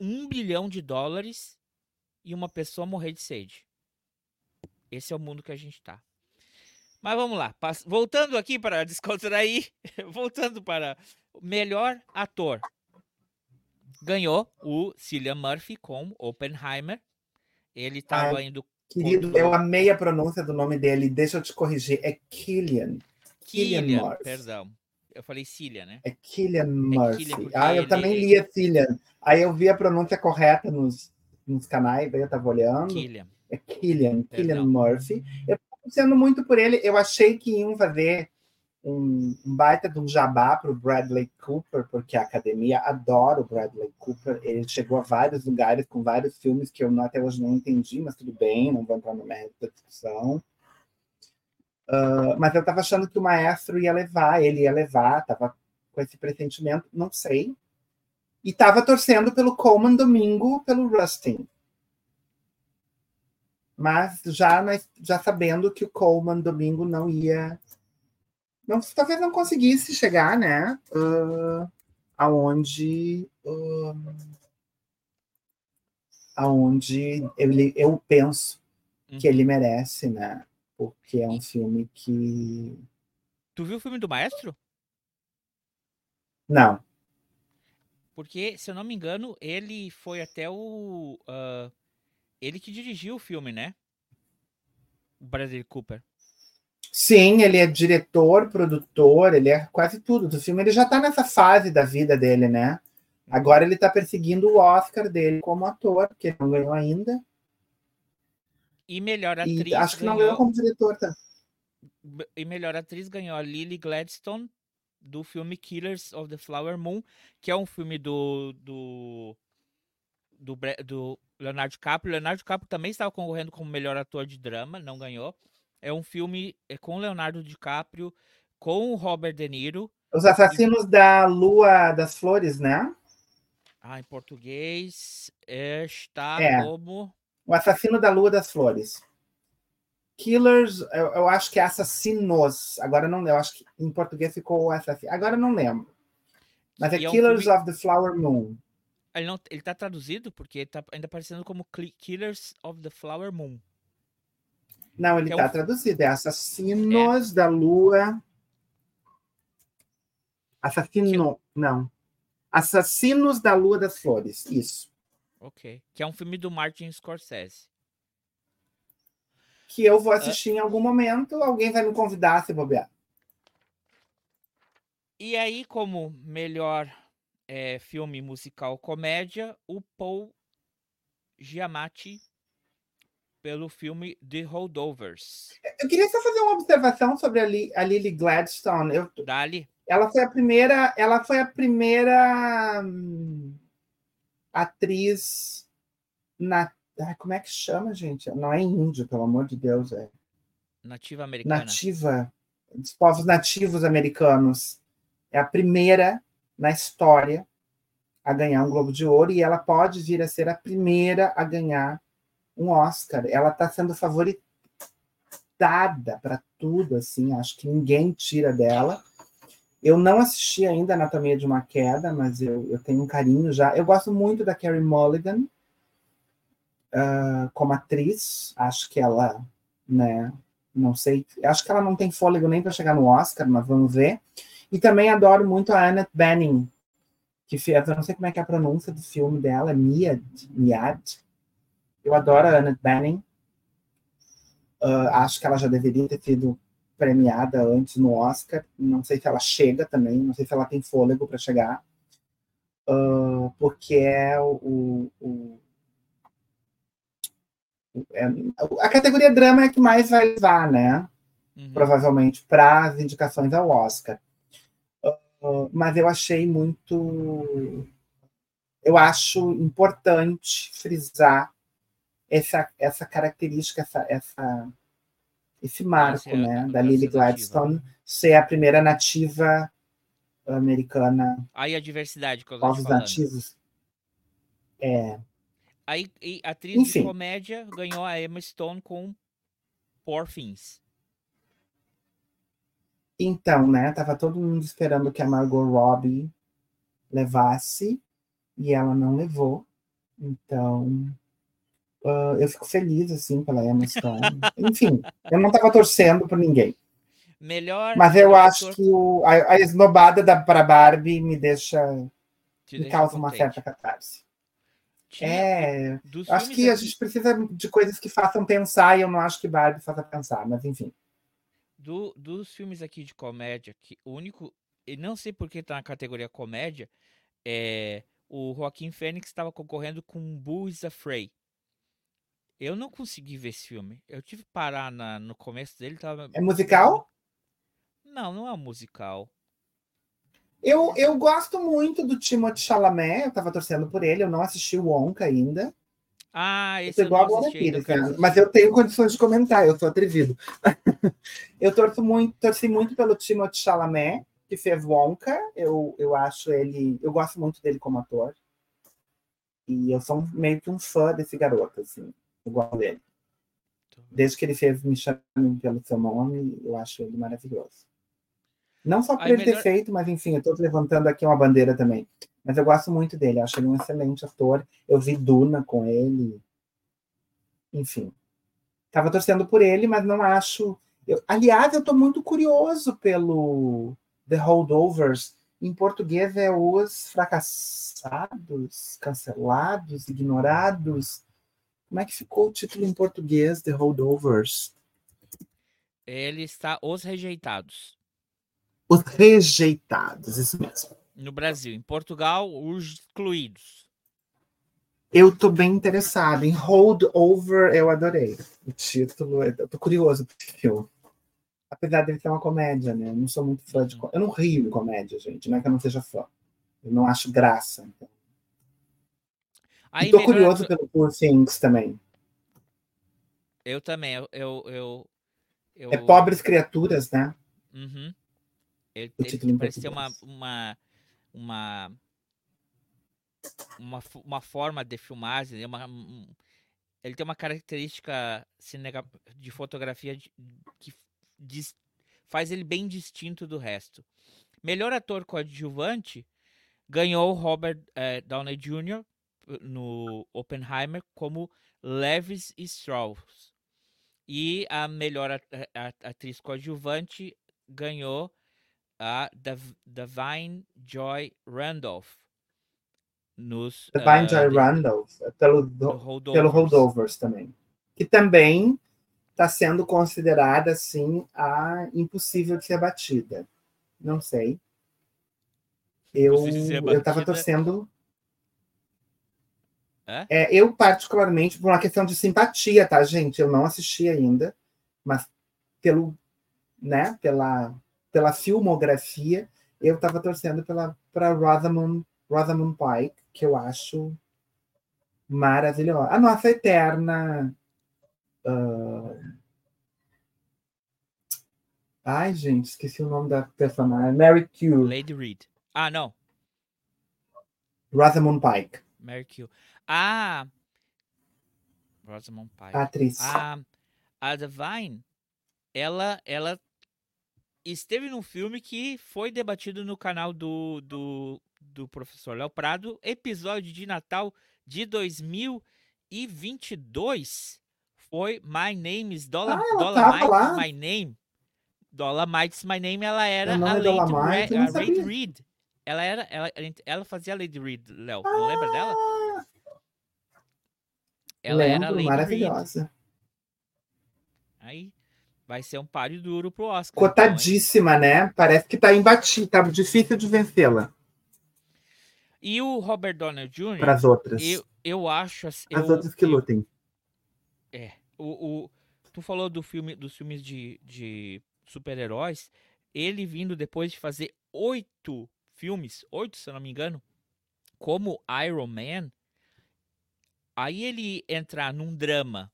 Um bilhão de dólares e uma pessoa morrer de sede. Esse é o mundo que a gente tá. Mas vamos lá, voltando aqui para [LAUGHS] descontrair, voltando para melhor ator. Ganhou o Cillian Murphy com Oppenheimer. Ele estava indo. Querido, eu amei a pronúncia do nome dele. Deixa eu te corrigir. É Killian. Killian, Killian Murphy. Perdão. Eu falei Cillian, né? É Killian Murphy. É Killian ah, eu ele... também lia Cillian. Aí eu vi a pronúncia correta nos, nos canais, aí eu tava olhando. Killian. É Killian, Killian Murphy. Eu sendo muito por ele. Eu achei que iam fazer um, um baita de um jabá para o Bradley Cooper, porque a academia adora o Bradley Cooper. Ele chegou a vários lugares com vários filmes que eu até hoje não entendi, mas tudo bem, não vou entrar no mérito da discussão. Uh, mas eu estava achando que o maestro ia levar, ele ia levar, estava com esse pressentimento, não sei. E estava torcendo pelo Coleman domingo, pelo Rustin. Mas já, já sabendo que o Coleman domingo não ia. Não, talvez não conseguisse chegar, né? Uh, aonde. Uh, aonde ele, eu penso uhum. que ele merece, né? Porque é um filme que. Tu viu o filme do Maestro? Não. Porque, se eu não me engano, ele foi até o. Uh, ele que dirigiu o filme, né? O Bradley Cooper. Sim, ele é diretor, produtor, ele é quase tudo do filme. Ele já tá nessa fase da vida dele, né? Agora ele tá perseguindo o Oscar dele como ator, que ele não ganhou ainda. E melhor atriz. E acho que ganhou... não ganhou como diretor, tá? E melhor atriz ganhou a Lily Gladstone do filme Killers of the Flower Moon, que é um filme do, do, do, do Leonardo DiCaprio. Leonardo DiCaprio também estava concorrendo como melhor ator de drama, não ganhou. É um filme é com Leonardo DiCaprio, com o Robert De Niro. Os Assassinos e... da Lua das Flores, né? Ah, em português está é. como. O Assassino da Lua das Flores. Killers, eu, eu, acho que é assassinos. Agora não eu acho que em português ficou assassino. Agora não lembro. Mas é, é Killers filme... of the Flower Moon. Ele, não, ele tá traduzido porque ele tá ainda aparecendo como Killers of the Flower Moon. Não, ele está é um... traduzido. É Assassinos é. da Lua. Assassino. Que... Não. Assassinos da Lua das Flores. Isso. Ok. Que é um filme do Martin Scorsese que eu vou assistir é. em algum momento, alguém vai me convidar a se bobear. E aí, como melhor é, filme musical comédia, o Paul Giamatti pelo filme The Holdovers. Eu queria só fazer uma observação sobre a, Li, a Lily Gladstone. Eu, Dali. Ela foi a primeira, ela foi a primeira hum, atriz na Ai, como é que chama, gente? Não é índio, pelo amor de Deus. É nativa americana. Nativa. Dos povos nativos americanos. É a primeira na história a ganhar um Globo de Ouro e ela pode vir a ser a primeira a ganhar um Oscar. Ela está sendo favoritada para tudo, assim. Acho que ninguém tira dela. Eu não assisti ainda Anatomia de uma Queda, mas eu, eu tenho um carinho já. Eu gosto muito da Carrie Mulligan uh, como atriz. Acho que ela, né, não sei, acho que ela não tem fôlego nem para chegar no Oscar, mas vamos ver. E também adoro muito a Annette Bening, que fez, eu não sei como é que é a pronúncia do filme dela, é Miad, Miad. Eu adoro a Annette Bening. Uh, acho que ela já deveria ter sido premiada antes no Oscar. Não sei se ela chega também, não sei se ela tem fôlego para chegar, uh, porque é o, o, é, a categoria drama é a que mais vai levar, né? Uhum. Provavelmente para as indicações ao Oscar. Mas eu achei muito. Eu acho importante frisar essa, essa característica, essa, essa, esse marco é, né, da Lily Gladstone nativa. ser a primeira nativa americana. Aí a diversidade que eu povos nativos. É, Aí, a atriz Enfim. de comédia ganhou a Emma Stone com Poor Things. Então, né? Tava todo mundo esperando que a Margot Robbie levasse e ela não levou. Então, uh, eu fico feliz assim pela Emma Stone. [LAUGHS] Enfim, eu não tava torcendo por ninguém. Melhor. Mas eu acho que o, a, a esnobada da para Barbie me deixa Te me deixa causa contente. uma certa catarse. É, acho que a gente precisa de coisas que façam pensar e eu não acho que Barbie faça pensar, mas enfim. Do, dos filmes aqui de comédia, que o único, e não sei por que tá na categoria comédia, é o Joaquim Fênix estava concorrendo com Boo is Afraid. Eu não consegui ver esse filme. Eu tive que parar na, no começo dele. Tava... É musical? Não, não é musical. Eu, eu gosto muito do Timothée Chalamet, eu tava torcendo por ele, eu não assisti o Wonka ainda. Ah, esse eu, eu não assisti Pires, né? Mas eu tenho condições de comentar, eu sou atrevido. [LAUGHS] eu torço muito, torci muito pelo Timothée Chalamet, que fez Wonka. Eu, eu acho ele, eu gosto muito dele como ator. E eu sou meio que um fã desse garoto, assim. Eu gosto dele. Desde que ele fez Me Chame Pelo Seu Nome, eu acho ele maravilhoso. Não só por Aí, ele melhor... ter feito, mas enfim, eu estou levantando aqui uma bandeira também. Mas eu gosto muito dele, acho ele um excelente ator. Eu vi Duna com ele. Enfim. Tava torcendo por ele, mas não acho. Eu... aliás, eu estou muito curioso pelo The Holdovers. Em português é os fracassados, cancelados, ignorados. Como é que ficou o título em português, The Holdovers? Ele está Os Rejeitados. Os Rejeitados, isso mesmo. No Brasil. Em Portugal, Os Excluídos. Eu tô bem interessado em Holdover, eu adorei. O título, eu tô curioso pro filme. Apesar dele ser uma comédia, né? Eu não sou muito fã de. Uhum. Eu não rio em comédia, gente. Não é que eu não seja fã. Eu não acho graça. Então. Aí, tô melhor... curioso pelo Poor Things também. Eu também. Eu, eu, eu, eu... É Pobres Criaturas, né? Uhum. Ele, ele parece ter uma, uma, uma, uma, uma forma de filmagem, né? uma, ele tem uma característica de fotografia que diz, faz ele bem distinto do resto. Melhor ator coadjuvante ganhou Robert eh, Downey Jr. Eh, no Oppenheimer como Levis Strauss. E a melhor atriz coadjuvante ganhou a Divine Joy Randolph. Nos, Divine uh, Joy Randolph, é pelo, do, holdovers. pelo Holdovers também. Que também está sendo considerada assim a impossível de ser batida. Não sei. Eu estava torcendo. É? É, eu, particularmente, por uma questão de simpatia, tá, gente? Eu não assisti ainda, mas pelo, né, pela, pela filmografia, eu estava torcendo para Rosamund, Rosamund Pike, que eu acho maravilhosa. A nossa eterna Uh... Ai, gente, esqueci o nome da personagem. Mary Q. Lady Reed. Ah, não. Rosamund Pike. Mary Q. Ah! Rosamund Pike. A atriz. A, a Divine, ela, ela esteve num filme que foi debatido no canal do, do, do professor Léo Prado, episódio de Natal de 2022 foi My Name is Dollar, ah, Dollar My Name. Dolomite's My Name, ela era a Lady Re, a Lady Reed. Ela era, ela, ela fazia a Lady Reed, Léo. Ah, lembra dela? Ela lembro, era a Lady maravilhosa. Reed. Aí vai ser um páreo duro pro Oscar. Cotadíssima, então, né? Parece que tá imbatível, tá difícil de vencê-la. E o Robert Downey Jr. Para as outras. Eu, eu acho assim. As eu, outras que lutem. É o, o, tu falou do filme, dos filmes de, de super-heróis. Ele vindo depois de fazer oito filmes, oito se eu não me engano, como Iron Man. Aí ele entrar num drama,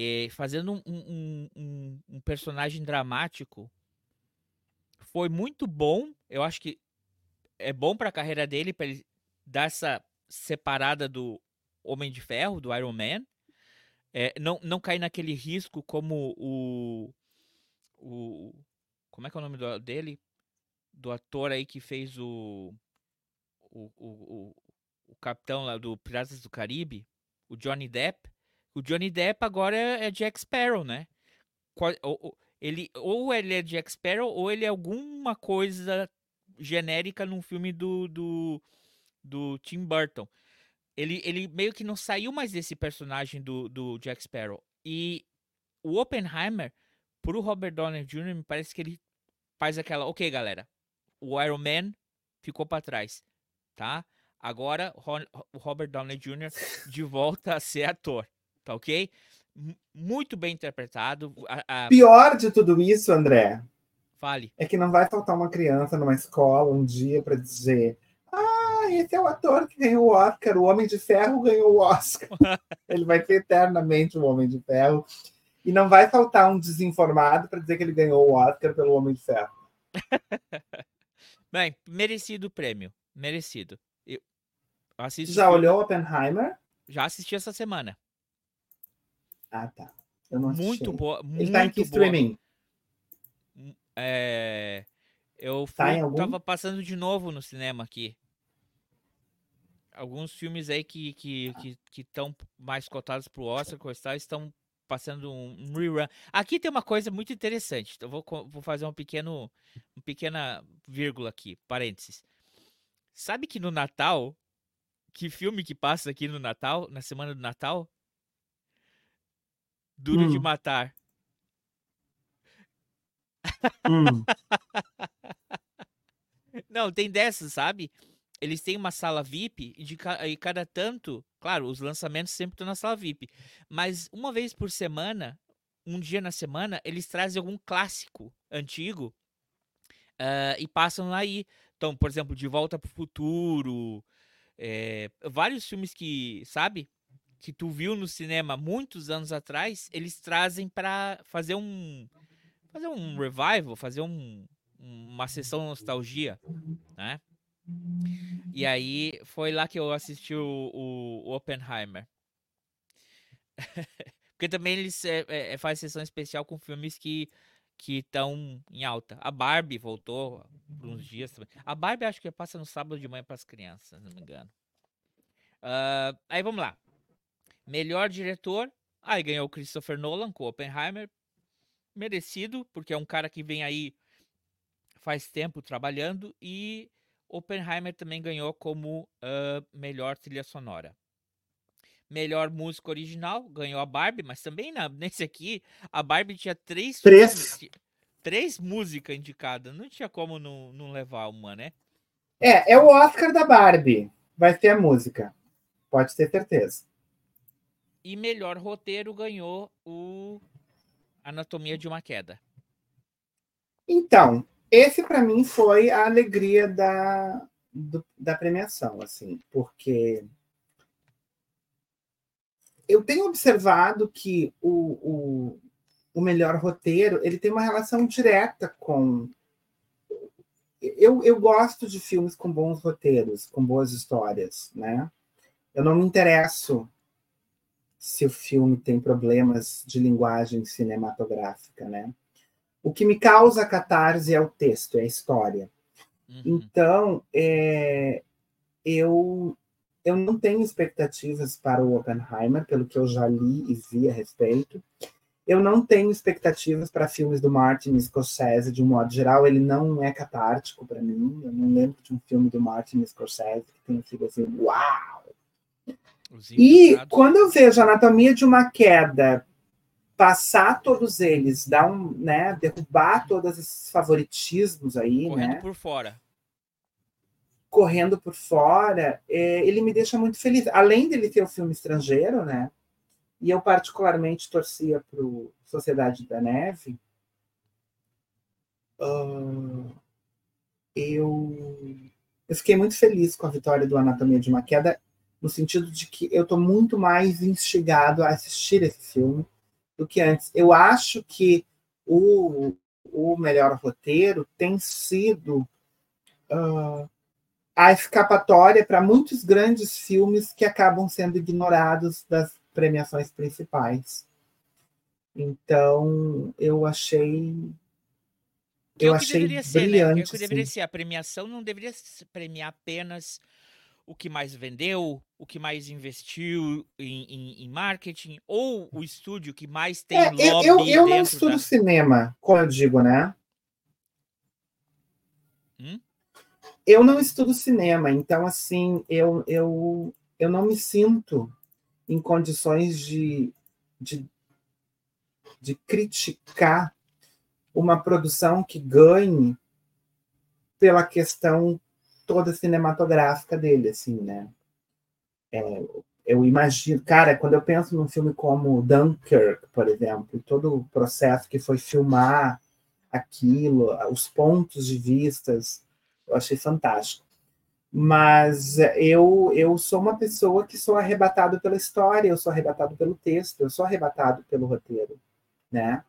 é, fazendo um, um, um, um personagem dramático, foi muito bom. Eu acho que é bom para a carreira dele, para ele dar essa separada do Homem de Ferro, do Iron Man é, não, não cair naquele risco como o, o. Como é que é o nome do, dele? Do ator aí que fez o. O, o, o, o capitão lá do Piratas do Caribe, o Johnny Depp. O Johnny Depp agora é, é Jack Sparrow, né? ele, ou ele é Jack Sparrow, ou ele é alguma coisa genérica num filme do, do, do Tim Burton ele, ele meio que não saiu mais desse personagem do, do Jack Sparrow. E o Oppenheimer, pro Robert Downey Jr., me parece que ele faz aquela, ok, galera, o Iron Man ficou para trás, tá? Agora o Robert Downey Jr. de volta a ser ator, tá ok? muito bem interpretado. A, a... Pior de tudo isso, André. Fale. É que não vai faltar uma criança numa escola um dia para dizer esse é o ator que ganhou o Oscar, o Homem de Ferro ganhou o Oscar. [LAUGHS] ele vai ser eternamente o Homem de Ferro. E não vai faltar um desinformado para dizer que ele ganhou o Oscar pelo Homem de Ferro. [LAUGHS] Bem, merecido o prêmio. Merecido. Eu assisti... Já olhou Oppenheimer? Já assisti essa semana. Ah, tá. muito boa. Ele tá em que boa. streaming? É, eu fui, tá algum... tava passando de novo no cinema aqui. Alguns filmes aí que estão que, que, que mais cotados pro Oscar tal, estão passando um rerun. Aqui tem uma coisa muito interessante. Eu vou, vou fazer um pequeno, uma pequena vírgula aqui, parênteses. Sabe que no Natal, que filme que passa aqui no Natal, na semana do Natal? Duro hum. de Matar. Hum. [LAUGHS] Não, tem dessas, sabe? Eles têm uma sala VIP e, de, e cada tanto, claro, os lançamentos sempre estão na sala VIP, mas uma vez por semana, um dia na semana, eles trazem algum clássico antigo uh, e passam aí. Então, por exemplo, De Volta para o Futuro, é, vários filmes que, sabe, que tu viu no cinema muitos anos atrás, eles trazem para fazer um fazer um revival, fazer um, uma sessão nostalgia, né? E aí foi lá que eu assisti o, o, Oppenheimer. [LAUGHS] Porque também eles é, é, fazem sessão especial com filmes que que estão em alta. A Barbie voltou por uns dias também. A Barbie acho que passa no sábado de manhã para as crianças, não me engano. Uh, aí vamos lá. Melhor diretor. Aí ganhou o Christopher Nolan com Oppenheimer. Merecido, porque é um cara que vem aí faz tempo trabalhando. E Oppenheimer também ganhou como uh, melhor trilha sonora. Melhor música original ganhou a Barbie, mas também na, [LAUGHS] nesse aqui a Barbie tinha três três, filmes, três músicas indicadas. Não tinha como não, não levar uma, né? É, é o Oscar da Barbie. Vai ter a música. Pode ter certeza. E melhor roteiro ganhou o Anatomia de uma Queda. Então, esse para mim foi a alegria da, do, da premiação, assim, porque eu tenho observado que o, o, o melhor roteiro ele tem uma relação direta com eu, eu gosto de filmes com bons roteiros, com boas histórias, né? Eu não me interesso se o filme tem problemas de linguagem cinematográfica, né? O que me causa catarse é o texto, é a história. Uhum. Então, é, eu, eu não tenho expectativas para o Oppenheimer, pelo que eu já li e vi a respeito. Eu não tenho expectativas para filmes do Martin Scorsese, de um modo geral. Ele não é catártico para mim. Eu não lembro de um filme do Martin Scorsese que tenha sido assim, uau! E quando eu vejo a anatomia de uma queda passar todos eles, dar um, né, derrubar todos esses favoritismos aí, correndo né? por fora. Correndo por fora, é, ele me deixa muito feliz. Além dele ter o um filme estrangeiro, né? E eu particularmente torcia para Sociedade da Neve. Uh, eu, eu fiquei muito feliz com a vitória do Anatomia de uma Queda, no sentido de que eu estou muito mais instigado a assistir esse filme do que antes. Eu acho que o, o melhor roteiro tem sido uh, a escapatória para muitos grandes filmes que acabam sendo ignorados das premiações principais. Então, eu achei. Que eu achei brilhante. Ser, né? que deveria ser. A premiação não deveria premiar apenas o que mais vendeu, o que mais investiu em, em, em marketing, ou o estúdio que mais tem é, lobby Eu, eu não estudo da... cinema, como eu digo, né? Hum? Eu não estudo cinema, então, assim, eu, eu, eu não me sinto em condições de, de, de criticar uma produção que ganhe pela questão toda cinematográfica dele, assim, né? É, eu imagino, cara, quando eu penso num filme como Dunkirk, por exemplo, todo o processo que foi filmar aquilo, os pontos de vistas, eu achei fantástico. Mas eu eu sou uma pessoa que sou arrebatado pela história, eu sou arrebatado pelo texto, eu sou arrebatado pelo roteiro, né?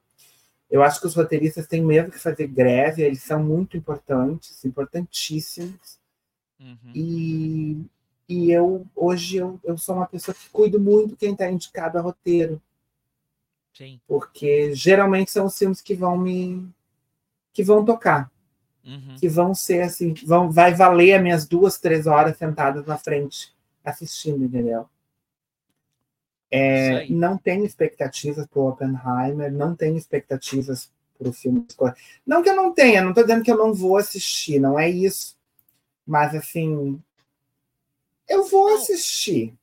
Eu acho que os roteiristas têm mesmo que fazer greve, eles são muito importantes, importantíssimos. Uhum. E, e eu hoje eu, eu sou uma pessoa que cuido muito quem está indicado a roteiro. Sim. Porque geralmente são os filmes que vão me. que vão tocar. Uhum. Que vão ser assim, vão, vai valer as minhas duas, três horas sentadas na frente assistindo, entendeu? É, não tenho expectativas para o Oppenheimer, não tenho expectativas para o filme. Não que eu não tenha, não estou dizendo que eu não vou assistir, não é isso. Mas assim, eu vou não. assistir.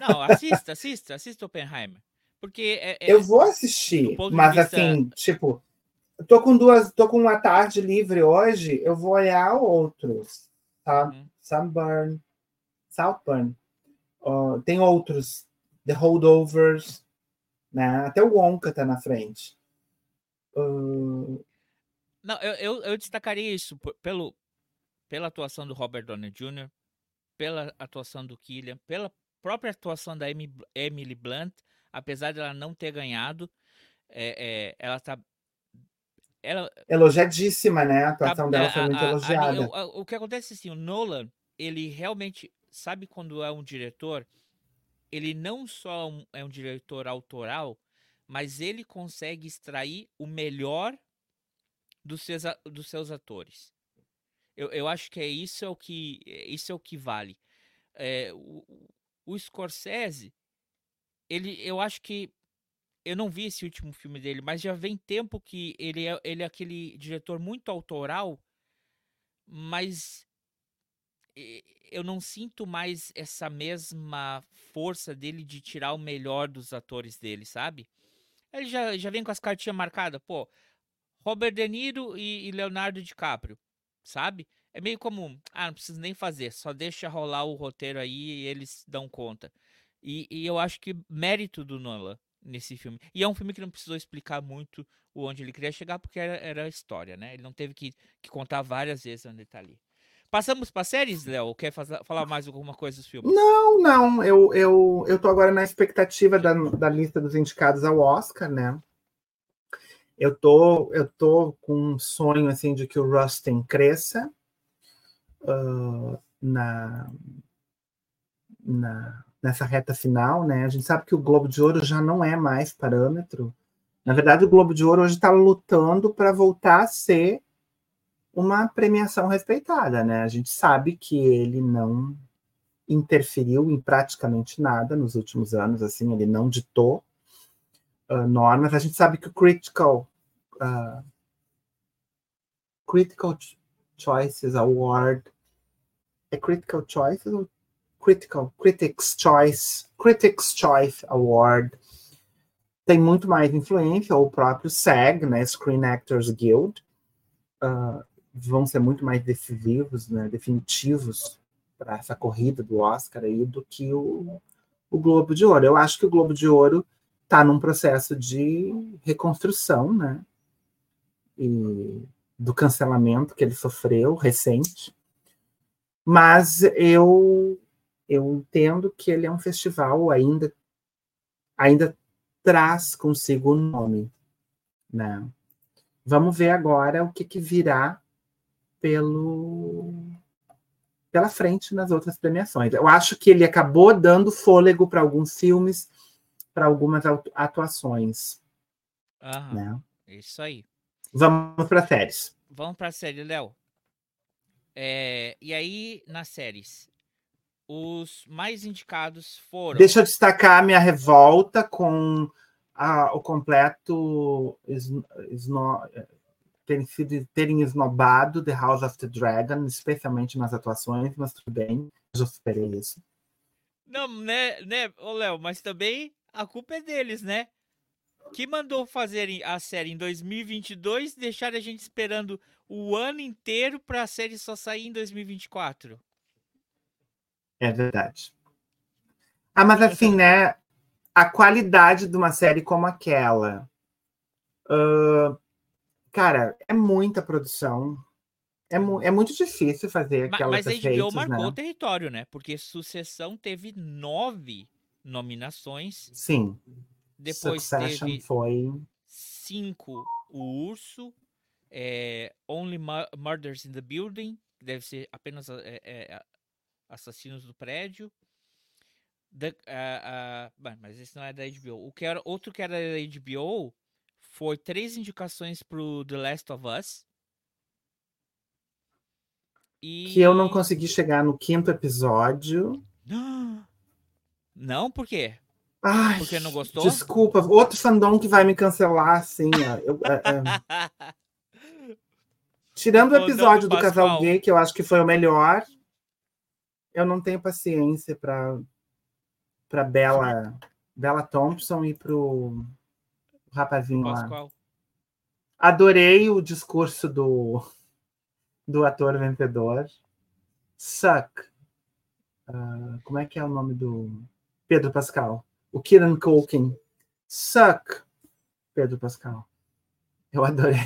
Não, assista, assista, assista Oppenheimer. Porque é, é, eu vou assistir, mas vista... assim, tipo, tô com duas, tô com uma tarde livre hoje, eu vou olhar outros, tá? Uhum. Sunburn, Southburn. Uh, tem outros, The Holdovers, né? Até o Wonka tá na frente. Uh... Não, eu, eu, eu, destacaria isso pelo, pela atuação do Robert Downey Jr., pela atuação do Killian, pela própria atuação da Emily Blunt, apesar de ela não ter ganhado, é, é, ela tá. Ela, Elogiadíssima, né? A atuação tá, dela foi muito a, elogiada. A, a, o, o que acontece assim, o Nolan, ele realmente sabe quando é um diretor, ele não só é um, é um diretor autoral, mas ele consegue extrair o melhor dos seus, dos seus atores. Eu, eu acho que é isso é o que isso é o que vale. É, o, o Scorsese, ele, eu acho que eu não vi esse último filme dele, mas já vem tempo que ele é, ele é aquele diretor muito autoral, mas eu não sinto mais essa mesma força dele de tirar o melhor dos atores dele, sabe? Ele já, já vem com as cartinhas marcadas, pô, Robert De Niro e, e Leonardo DiCaprio, sabe? É meio comum, ah, não precisa nem fazer, só deixa rolar o roteiro aí e eles dão conta. E, e eu acho que mérito do Nolan nesse filme. E é um filme que não precisou explicar muito onde ele queria chegar, porque era, era a história, né? Ele não teve que, que contar várias vezes onde ele tá ali. Passamos para séries, Léo? Quer falar mais alguma coisa dos filmes? Não, não. Eu, eu, eu tô agora na expectativa da, da lista dos indicados ao Oscar, né? Eu tô, eu tô com um sonho assim de que o Rustin cresça uh, na, na, nessa reta final, né? A gente sabe que o Globo de Ouro já não é mais parâmetro. Na verdade, o Globo de Ouro hoje está lutando para voltar a ser uma premiação respeitada, né? A gente sabe que ele não interferiu em praticamente nada nos últimos anos, assim, ele não ditou uh, normas. A gente sabe que o Critical uh, Critical Choices Award é Critical Choices ou Critical Critics Choice Critics Choice Award tem muito mais influência, o próprio SAG, né, Screen Actors Guild, uh, vão ser muito mais decisivos, né, definitivos para essa corrida do Oscar aí do que o, o Globo de Ouro. Eu acho que o Globo de Ouro está num processo de reconstrução, né? E do cancelamento que ele sofreu recente. Mas eu eu entendo que ele é um festival ainda ainda traz consigo o nome, né? Vamos ver agora o que, que virá pelo pela frente nas outras premiações. Eu acho que ele acabou dando fôlego para alguns filmes, para algumas atuações. Aham, né? Isso aí. Vamos para séries. Vamos para a série, Léo. É, e aí, nas séries, os mais indicados foram. Deixa eu destacar a minha revolta com a, o completo esno, terem sido terem esnobado The House of the Dragon, especialmente nas atuações, mas tudo bem, já superei isso. Não, né, né, ô Léo, mas também a culpa é deles, né? Que mandou fazer a série em 2022 deixar a gente esperando o ano inteiro para a série só sair em 2024. É verdade. Ah, mas assim, né? A qualidade de uma série como aquela. Uh, Cara, é muita produção. É, mu é muito difícil fazer aquelas Mas a HBO marcou né? o território, né? Porque Sucessão teve nove nominações. Sim. Depois Succession teve foi cinco o Urso, é, Only Murders in the Building, que deve ser apenas é, é, Assassinos do Prédio. The, uh, uh, mas esse não é da HBO. O que era, outro que era da HBO foi três indicações pro The Last of Us. E... Que eu não consegui chegar no quinto episódio. [GASPS] Não, por quê? Ai, Porque não gostou? Desculpa, outro fandom que vai me cancelar, assim. Eu, é, é... [LAUGHS] Tirando o episódio do casal gay, que eu acho que foi o melhor, eu não tenho paciência para para Bela Bela Thompson e pro rapazinho lá. Adorei o discurso do do ator vencedor. Suck. Uh, como é que é o nome do Pedro Pascal? O Kieran Culkin. Suck. Pedro Pascal. Eu adorei.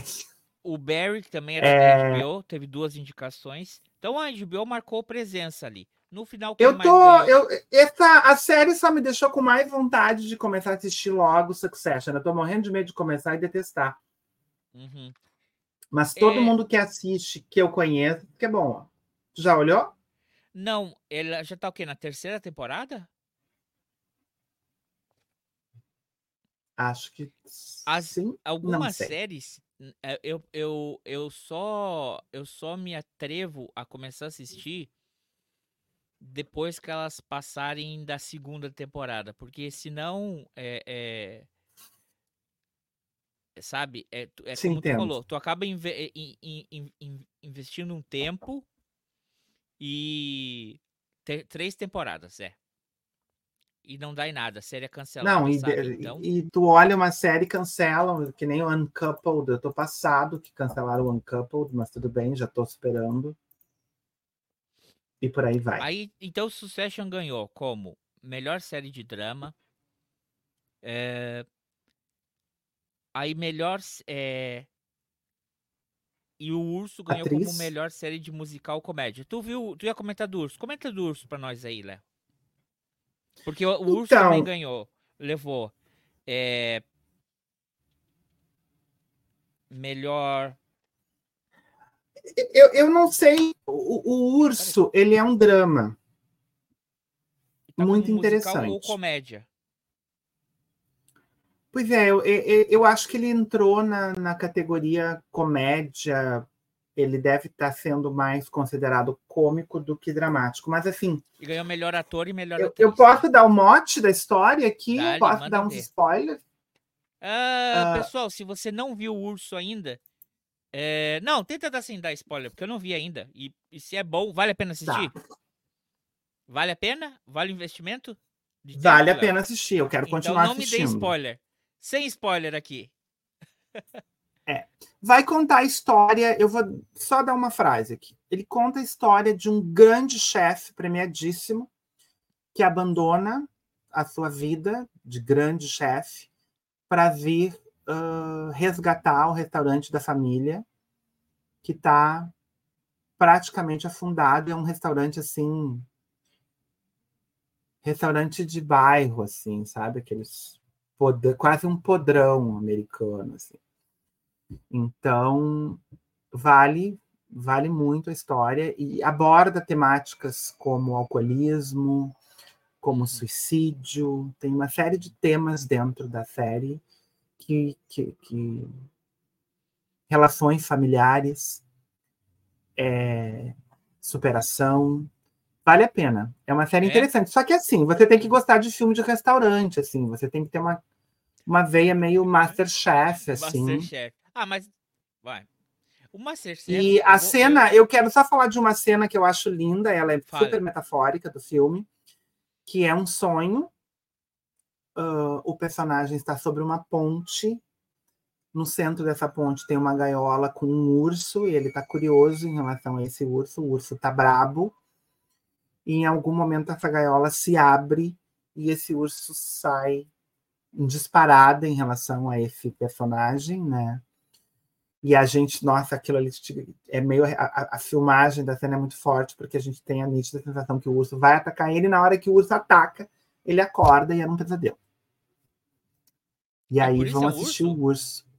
O Barry, que também era é... da HBO, teve duas indicações. Então a HBO marcou presença ali. No final, eu tô. Eu, essa, a série só me deixou com mais vontade de começar a assistir logo Succession. Eu tô morrendo de medo de começar e detestar. Uhum. Mas todo é... mundo que assiste, que eu conheço, que é bom. Tu já olhou? Não, ela já tá o quê? Na terceira temporada? Acho que As, sim. Algumas séries é, eu, eu, eu só eu só me atrevo a começar a assistir depois que elas passarem da segunda temporada, porque senão é, é sabe? É, é Sim, como tu falou, tu acaba in, in, in, investindo um tempo e três temporadas, é. E não dá em nada, a série é cancelada. Não, e? Então... e tu olha uma série e cancelam, que nem o Uncoupled. Eu tô passado que cancelaram o Uncoupled, mas tudo bem, já tô esperando. E por aí vai. Aí, então, Succession ganhou como melhor série de drama, é, Aí melhor. É... E o Urso ganhou Atriz. como melhor série de musical comédia. Tu viu? Tu ia comentar do Urso. Comenta do Urso pra nós aí, Léo. Porque o, o Urso também então ganhou. Levou. É... Melhor. Eu, eu não sei. O, o Urso, ele é um drama. Tá Muito interessante. Ou comédia? Pois é, eu, eu, eu acho que ele entrou na, na categoria comédia. Ele deve estar sendo mais considerado cômico do que dramático. Mas assim. E ganhou melhor ator e melhor eu, atriz. Eu posso dar o mote da história aqui? Dale, posso dar uns ver. spoilers? Ah, uh, pessoal, se você não viu o urso ainda. É... Não, tenta dar sem dar spoiler, porque eu não vi ainda. E, e se é bom, vale a pena assistir? Tá. Vale a pena? Vale o investimento? Vale a pena assistir, eu quero então continuar assistindo. Não me dê spoiler. Sem spoiler aqui. [LAUGHS] É. Vai contar a história. Eu vou só dar uma frase aqui. Ele conta a história de um grande chefe premiadíssimo que abandona a sua vida de grande chefe para vir uh, resgatar o restaurante da família que está praticamente afundado. É um restaurante assim, restaurante de bairro, assim, sabe? Aqueles quase um podrão americano. Assim. Então, vale vale muito a história e aborda temáticas como alcoolismo, como suicídio, tem uma série de temas dentro da série que, que, que relações familiares, é, superação, vale a pena. É uma série é. interessante. Só que assim, você tem que gostar de filme de restaurante, assim, você tem que ter uma uma veia meio Masterchef, assim. Masterchef. Ah, mas. Vai. O Masterchef. E a cena, eu quero só falar de uma cena que eu acho linda, ela é super metafórica do filme, que é um sonho. Uh, o personagem está sobre uma ponte. No centro dessa ponte tem uma gaiola com um urso, e ele está curioso em relação a esse urso. O urso está brabo. E em algum momento essa gaiola se abre e esse urso sai disparada em relação a esse personagem, né? E a gente, nossa, aquilo ali é meio. A, a, filmagem da cena é muito forte, porque a gente tem a nítida sensação que o urso vai atacar ele, e na hora que o urso ataca, ele acorda e é um pesadelo. E é aí vão é assistir urso? o urso.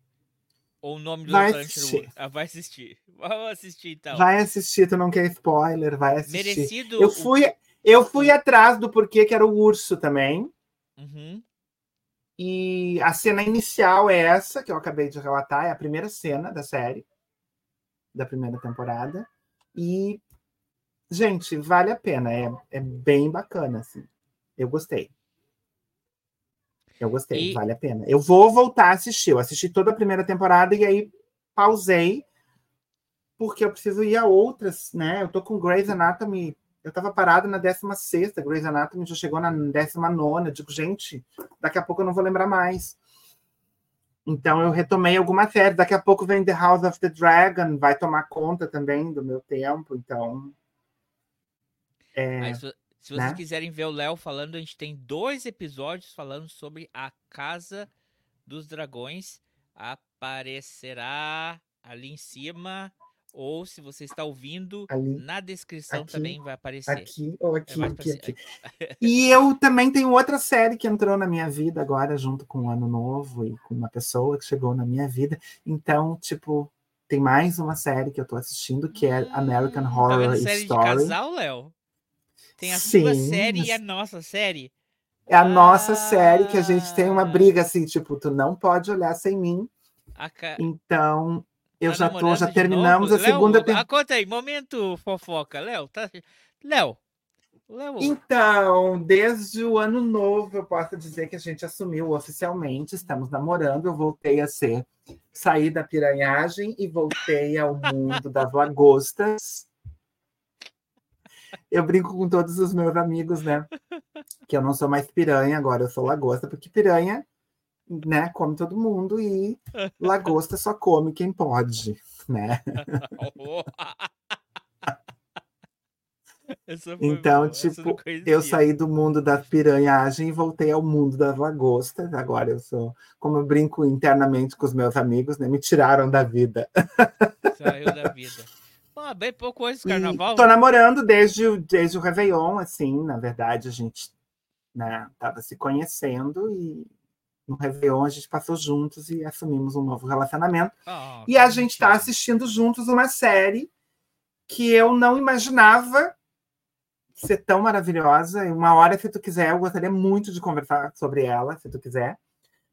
Ou o nome do vai assistir. Ah, vai assistir. Vamos assistir então. Vai assistir, tu não quer spoiler, vai assistir. Merecido. Eu fui. Eu fui atrás do porquê que era o urso também. Uhum. E a cena inicial é essa que eu acabei de relatar, é a primeira cena da série, da primeira temporada. E, gente, vale a pena, é, é bem bacana, assim. Eu gostei. Eu gostei, e... vale a pena. Eu vou voltar a assistir. Eu assisti toda a primeira temporada e aí pausei, porque eu preciso ir a outras, né? Eu tô com Grey's Anatomy eu estava parado na 16, Grey's Anatomy já chegou na 19. Eu digo, gente, daqui a pouco eu não vou lembrar mais. Então eu retomei alguma série. Daqui a pouco vem The House of the Dragon, vai tomar conta também do meu tempo. Então. É, se, se, vocês né? quiserem ver o Léo falando, a gente tem dois episódios falando sobre a Casa dos Dragões. Aparecerá ali em cima ou se você está ouvindo, Ali, na descrição aqui, também vai aparecer. Aqui ou aqui, aqui, aqui. [LAUGHS] E eu também tenho outra série que entrou na minha vida agora, junto com o Ano Novo e com uma pessoa que chegou na minha vida. Então, tipo, tem mais uma série que eu estou assistindo que é American hum, Horror tá série Story. De casal, Léo? Tem a Sim, sua série e a nossa série. É a ah, nossa série que a gente tem uma ah. briga assim, tipo, tu não pode olhar sem mim. Ca... Então, eu tá já tô, já terminamos a segunda temporada. Conta aí, momento fofoca, Léo. Tá... Léo. Léo. Então, desde o ano novo, eu posso dizer que a gente assumiu oficialmente, estamos namorando. Eu voltei a ser, saí da piranhagem e voltei ao mundo das lagostas. Eu brinco com todos os meus amigos, né? Que eu não sou mais piranha, agora eu sou lagosta, porque piranha né, come todo mundo e lagosta só come quem pode, né? [LAUGHS] então, boa, tipo, eu saí do mundo da piranhagem e voltei ao mundo das lagostas. Agora eu sou, como eu brinco internamente com os meus amigos, né? Me tiraram da vida. Saiu da vida. Pô, bem pouco antes do carnaval. E tô namorando desde, o, desde o Réveillon, assim, na verdade, a gente né, tava se conhecendo e no Réveillon a gente passou juntos e assumimos um novo relacionamento. Oh, e a gente está assistindo juntos uma série que eu não imaginava ser tão maravilhosa. E uma hora, se tu quiser, eu gostaria muito de conversar sobre ela, se tu quiser.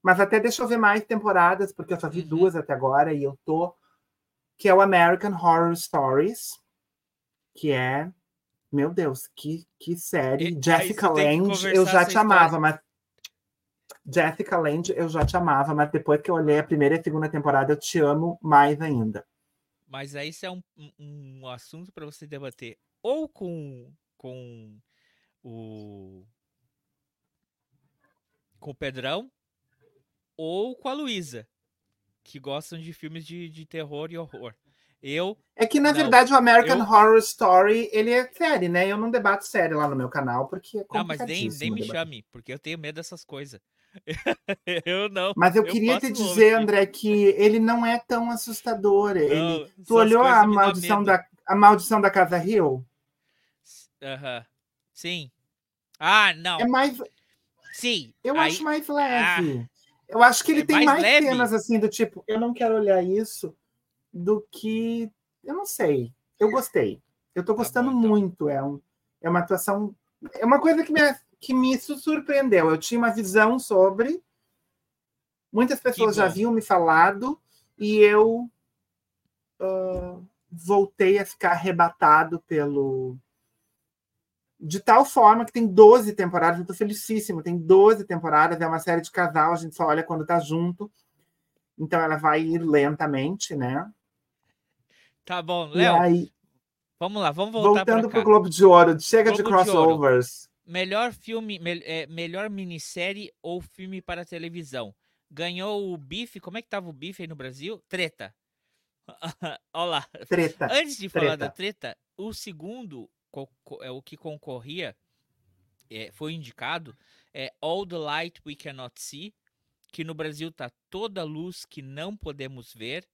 Mas até deixa eu ver mais temporadas, porque eu só vi uhum. duas até agora e eu tô. Que é o American Horror Stories, que é. Meu Deus, que, que série. E, Jessica Lange, eu já te amava, mas Jessica Lange, eu já te amava, mas depois que eu olhei a primeira e a segunda temporada, eu te amo mais ainda. Mas aí isso é um, um, um assunto para você debater ou com, com o com o Pedrão ou com a Luísa, que gostam de filmes de, de terror e horror. Eu. É que, na não, verdade, o American eu... Horror Story, ele é série, né? Eu não debato série lá no meu canal, porque é Não, mas nem, nem me chame, porque eu tenho medo dessas coisas. [LAUGHS] eu não. Mas eu, eu queria te dizer, André, que ele não é tão assustador. Não, ele... Tu olhou a maldição, da, a maldição da Casa Rio? Aham. Sim. Ah, não. É mais. Sim. Eu aí... acho mais leve. Ah, eu acho que ele é tem mais, mais cenas assim, do tipo, eu não quero olhar isso, do que. Eu não sei. Eu gostei. Eu tô gostando tá bom, então. muito. É, um, é uma atuação. É uma coisa que me que me surpreendeu. Eu tinha uma visão sobre. Muitas pessoas já haviam me falado e eu uh, voltei a ficar arrebatado pelo. De tal forma que tem 12 temporadas, eu tô felicíssimo, tem 12 temporadas, é uma série de casal, a gente só olha quando tá junto. Então ela vai ir lentamente, né? Tá bom, Léo. Aí, vamos lá, vamos voltar Voltando para o Globo de Ouro, chega Globo de crossovers. Melhor filme, me, é, melhor minissérie ou filme para televisão. Ganhou o Bife. Como é que tava o Bife aí no Brasil? Treta. [LAUGHS] Olha lá. Treta. Antes de treta. falar da treta, o segundo, é o que concorria, é, foi indicado, é All the Light We Cannot See, que no Brasil tá Toda Luz que Não Podemos Ver.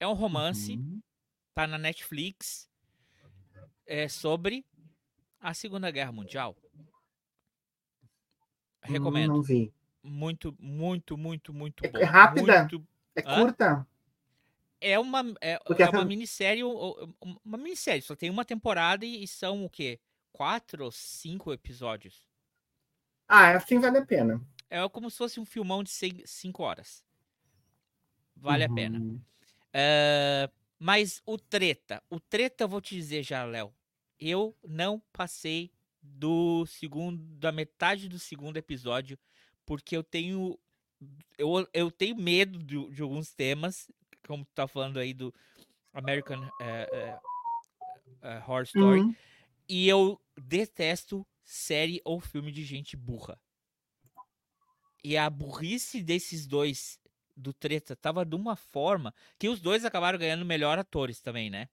É um romance, uhum. tá na Netflix. É sobre a Segunda Guerra Mundial. Recomendo. Não vi. Muito, muito, muito, muito é bom. É rápida? Muito... É curta? É uma, é, é uma minissérie, uma minissérie, só tem uma temporada e são o quê? quatro ou cinco episódios. Ah, assim vale a pena. É como se fosse um filmão de seis, cinco horas. Vale uhum. a pena. Uh, mas o treta, o treta eu vou te dizer já, Léo. Eu não passei do segundo, da metade do segundo episódio, porque eu tenho eu, eu tenho medo de, de alguns temas, como tu tá falando aí do American uh, uh, uh, Horror Story, uhum. e eu detesto série ou filme de gente burra. E a burrice desses dois do Treta tava de uma forma que os dois acabaram ganhando melhor atores também, né?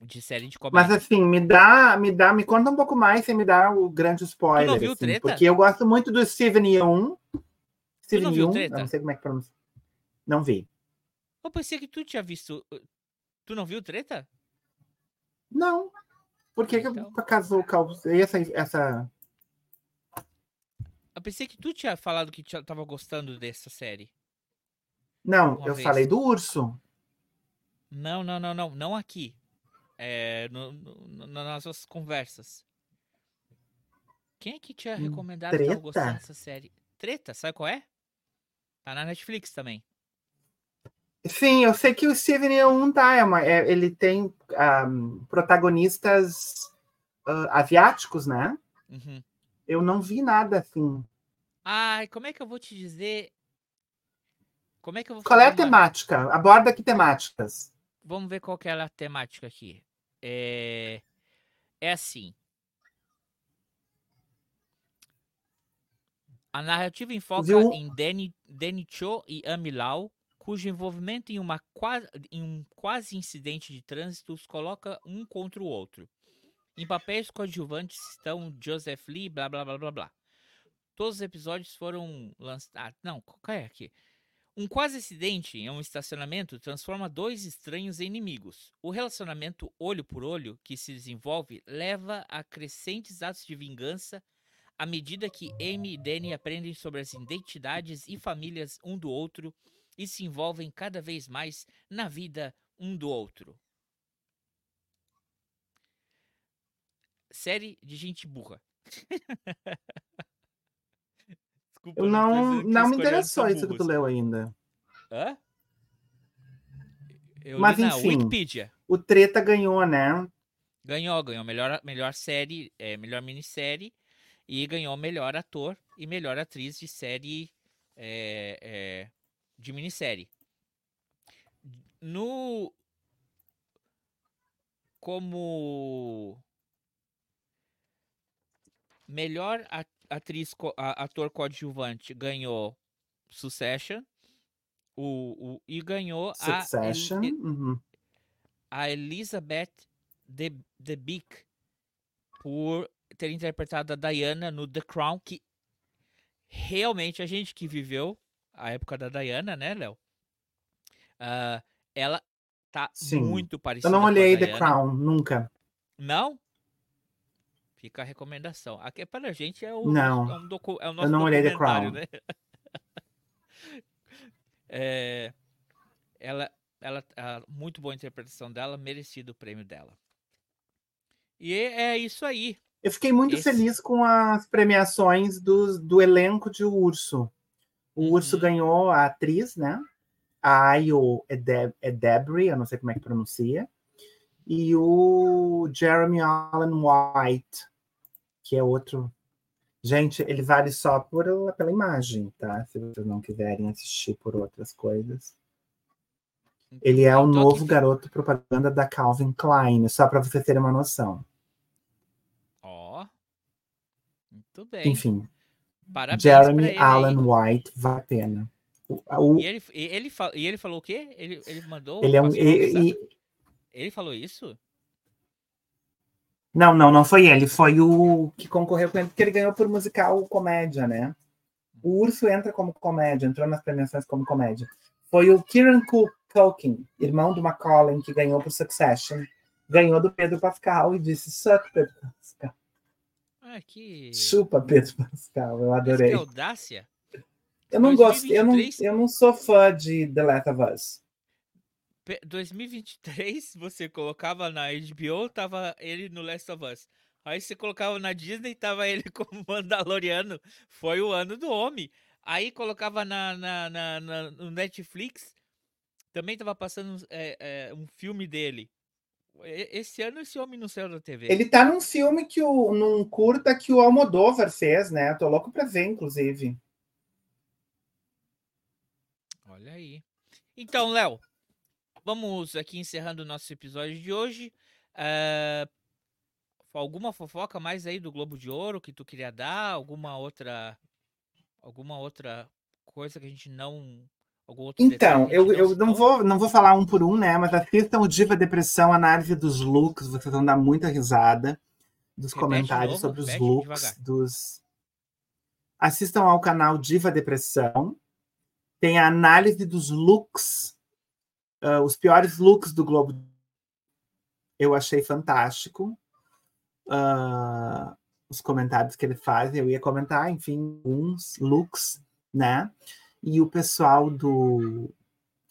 De série de comédia. Mas assim, me dá, me dá, me conta um pouco mais sem me dar o grande spoiler. Tu não viu assim, Treta? Porque eu gosto muito do Steven Yeun. Steven não Treta? não sei como é que pronuncia. Não vi. Eu pensei que tu tinha visto. Uh, tu não viu Treta? Não. Por que, então... que acaso essa, essa. Eu pensei que tu tinha falado que tava gostando dessa série. Não, eu vez. falei do urso. Não, não, não, não. Não aqui. É, no, no, nas nossas conversas. Quem é que tinha hum, recomendado Treta. que tava gostando dessa série? Treta, sabe qual é? Tá na Netflix também. Sim, eu sei que o Steven é um tá, é é, ele tem um, protagonistas uh, asiáticos, né? Uhum. Eu não vi nada assim. Ai, como é que eu vou te dizer? Como é que eu vou Qual é a temática? Aborda que temáticas? Vamos ver qual que é a temática aqui. É, é assim. A narrativa enfoca Viu? em Danny, Danny Cho e Amy Lau, cujo envolvimento em, uma, em um quase incidente de trânsito os coloca um contra o outro. Em papéis coadjuvantes estão Joseph Lee, blá blá blá blá blá. Todos os episódios foram lançados. Ah, não, qual é aqui? Um quase acidente em um estacionamento transforma dois estranhos em inimigos. O relacionamento olho por olho que se desenvolve leva a crescentes atos de vingança à medida que Amy e Danny aprendem sobre as identidades e famílias um do outro e se envolvem cada vez mais na vida um do outro. Série de gente burra. [LAUGHS] Desculpa, não, não me interessou isso que tu leu ainda. Hã? Eu Mas li enfim, Wikipedia. o Treta ganhou, né? Ganhou, ganhou melhor, melhor série, é, melhor minissérie e ganhou melhor ator e melhor atriz de série é, é, de minissérie. No como melhor atriz, ator coadjuvante ganhou Succession. O, o, e ganhou Succession. a, uhum. a Elizabeth de, de Beek por ter interpretado a Diana no The Crown, que realmente a gente que viveu a época da Diana, né, Léo? Uh, ela tá Sim. muito parecida. Eu não olhei The Crown, nunca. Não? Fica a recomendação. Aqui para a gente é o, não. É, um docu, é o nosso Eu não olhei The Crown. Né? [LAUGHS] é, ela, ela, a muito boa interpretação dela, merecido o prêmio dela. E é isso aí. Eu fiquei muito Esse... feliz com as premiações do, do elenco de Urso. O uhum. Urso ganhou a atriz, né? A Ayo Edebri, eu não sei como é que pronuncia. E o Jeremy Allen White, que é outro. Gente, ele vale só por, pela imagem, tá? Se vocês não quiserem assistir por outras coisas. Ele é o novo garoto propaganda da Calvin Klein, só para vocês terem uma noção. Ó. Oh. Muito bem. Enfim. Parabéns Jeremy Allen White, vale a pena. O, o... E, ele, e, ele, e ele falou o quê? Ele, ele mandou. Ele, é um, e, ele falou isso? Não, não, não foi ele. Foi o que concorreu com ele, porque ele ganhou por musical comédia, né? O Urso entra como comédia, entrou nas premiações como comédia. Foi o Kieran Culkin, irmão do Macaulay, que ganhou por Succession. Ganhou do Pedro Pascal e disse: Suck, Pedro Pascal. Ah, que... Chupa, Pedro Pascal. Eu adorei. Que audácia. Eu não 2023... gosto, eu não, eu não sou fã de The Last of Us. 2023, você colocava na HBO, tava ele no Last of Us. Aí você colocava na Disney, tava ele [LAUGHS] como Mandaloriano. Foi o ano do homem. Aí colocava na, na, na, na no Netflix, também tava passando é, é, um filme dele. Esse ano esse homem não saiu da TV. Ele tá num filme que o num curta que o Almodóvar fez, né? tô louco para ver, inclusive. Olha aí. Então, Léo, vamos aqui encerrando o nosso episódio de hoje. Uh, alguma fofoca mais aí do Globo de Ouro que tu queria dar? Alguma outra alguma outra coisa que a gente não então, eu, eu não vou, não vou falar um por um, né? Mas assistam o Diva Depressão, análise dos looks, vocês vão dar muita risada dos repete comentários novo, sobre os looks devagar. dos. Assistam ao canal Diva Depressão. Tem a análise dos looks, uh, os piores looks do Globo. Eu achei fantástico. Uh, os comentários que ele faz, eu ia comentar, enfim, uns looks, né? e o pessoal do,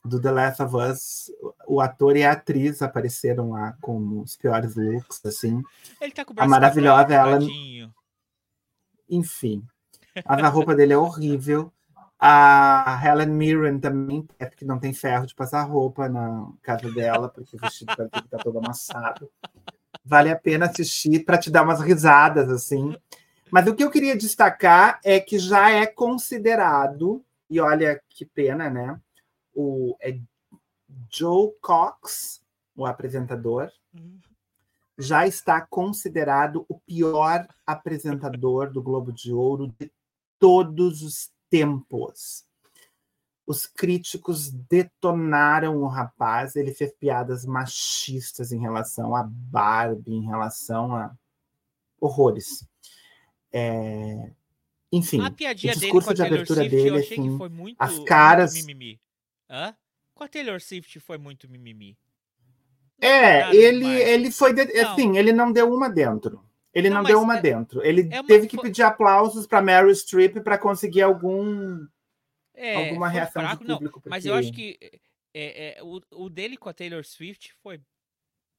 do The Last of Us, o ator e a atriz apareceram lá com os piores looks, assim. Ele tá com o a maravilhosa ela. Enfim, a roupa dele é horrível. A Helen Mirren também, é porque não tem ferro de passar roupa na casa dela, porque o vestido está todo amassado. Vale a pena assistir para te dar umas risadas, assim. Mas o que eu queria destacar é que já é considerado e olha que pena, né? O é Joe Cox, o apresentador, já está considerado o pior apresentador do Globo de Ouro de todos os tempos. Os críticos detonaram o rapaz, ele fez piadas machistas em relação a Barbie, em relação a horrores. É, enfim, o discurso de abertura Swift, dele, assim, muito, as caras. Mimimi. Hã? Com a Taylor Swift foi muito mimimi. é, ele, ele foi. De, assim, ele não deu uma dentro. Ele não, não deu uma é, dentro. Ele é uma, teve que pedir aplausos para Meryl Streep para conseguir algum. É, alguma reação fraco, do público. Não, mas eu acho que é, é, o, o dele com a Taylor Swift foi,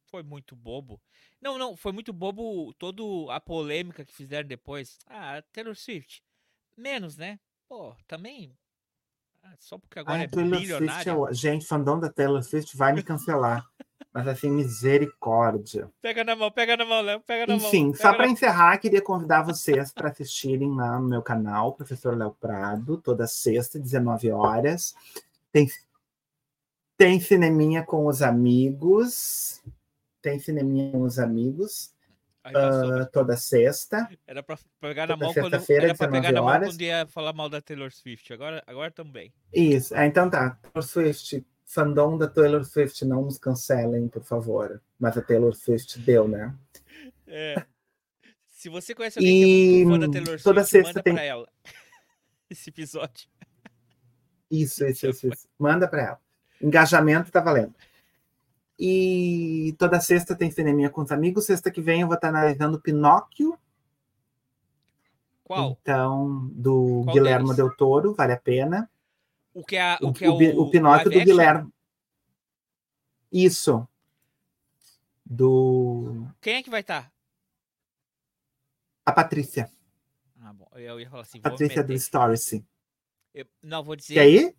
foi muito bobo. Não, não, foi muito bobo toda a polêmica que fizeram depois. Ah, Taylor Swift. Menos, né? Pô, também. Ah, só porque agora ah, é bilionário. É gente, fandom da Taylor Swift vai me cancelar. [LAUGHS] Mas assim, misericórdia. Pega na mão, pega na mão, Léo, pega na Enfim, mão. Enfim, só para encerrar, queria convidar vocês para assistirem lá no meu canal, Professor Léo Prado, toda sexta, 19 horas. Tem, tem cineminha com os amigos tem cineminha com os amigos. Uh, toda sexta. Era para pegar na mão quando era pegar na mão quando ia falar mal da Taylor Swift. Agora, agora também. Isso. É, então tá. Taylor Swift, fandom da Taylor Swift, não nos cancelem, por favor. Mas a Taylor Swift deu, né? É. Se você conhece alguém e... que é fã da Taylor Swift, toda sexta manda tem... para ela [LAUGHS] esse episódio. Isso, isso, isso, isso. Manda para ela. Engajamento tá valendo. E toda sexta tem cineminha com os amigos. Sexta que vem eu vou estar analisando Pinóquio. Qual? Então, do Qual Guilherme deles? Del Toro, vale a pena. O que é o, que é o, o, o Pinóquio do Guilherme. Isso. Do. Quem é que vai estar? A Patrícia. Ah, bom. Eu ia falar assim. Patrícia do Stories. Eu... Não, vou dizer. E aí?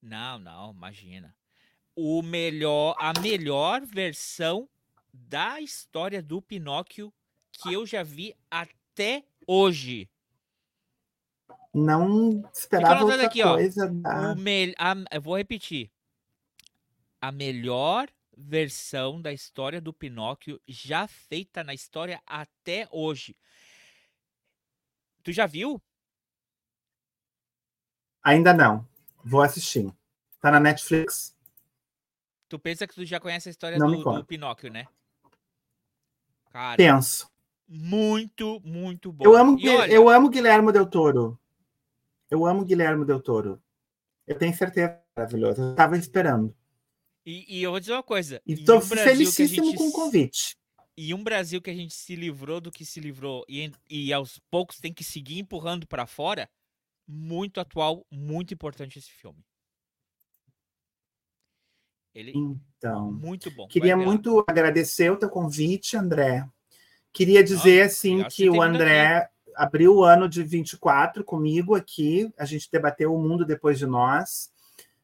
Não, não, imagina o melhor, a melhor versão da história do Pinóquio que eu já vi até hoje. Não esperava outra aqui, coisa. Ó, da... me... a... Eu vou repetir. A melhor versão da história do Pinóquio já feita na história até hoje. Tu já viu? Ainda não. Vou assistir. Tá na Netflix. Tu pensa que tu já conhece a história do, do, Pinóquio, né? Cara, Penso. Muito, muito bom. Eu amo, olha... eu amo Guilherme Del Toro. Eu amo Guilherme Del Toro. Eu tenho certeza, maravilhoso. Eu tava esperando. E, e eu vou dizer uma coisa. E tô um felicíssimo gente... com o convite. E um Brasil que a gente se livrou do que se livrou e, e aos poucos tem que seguir empurrando para fora, muito atual, muito importante esse filme. Ele então, muito bom. Queria muito agradecer o teu convite, André. Queria dizer, assim, que o André aqui. abriu o ano de 24 comigo aqui. A gente debateu o mundo depois de nós.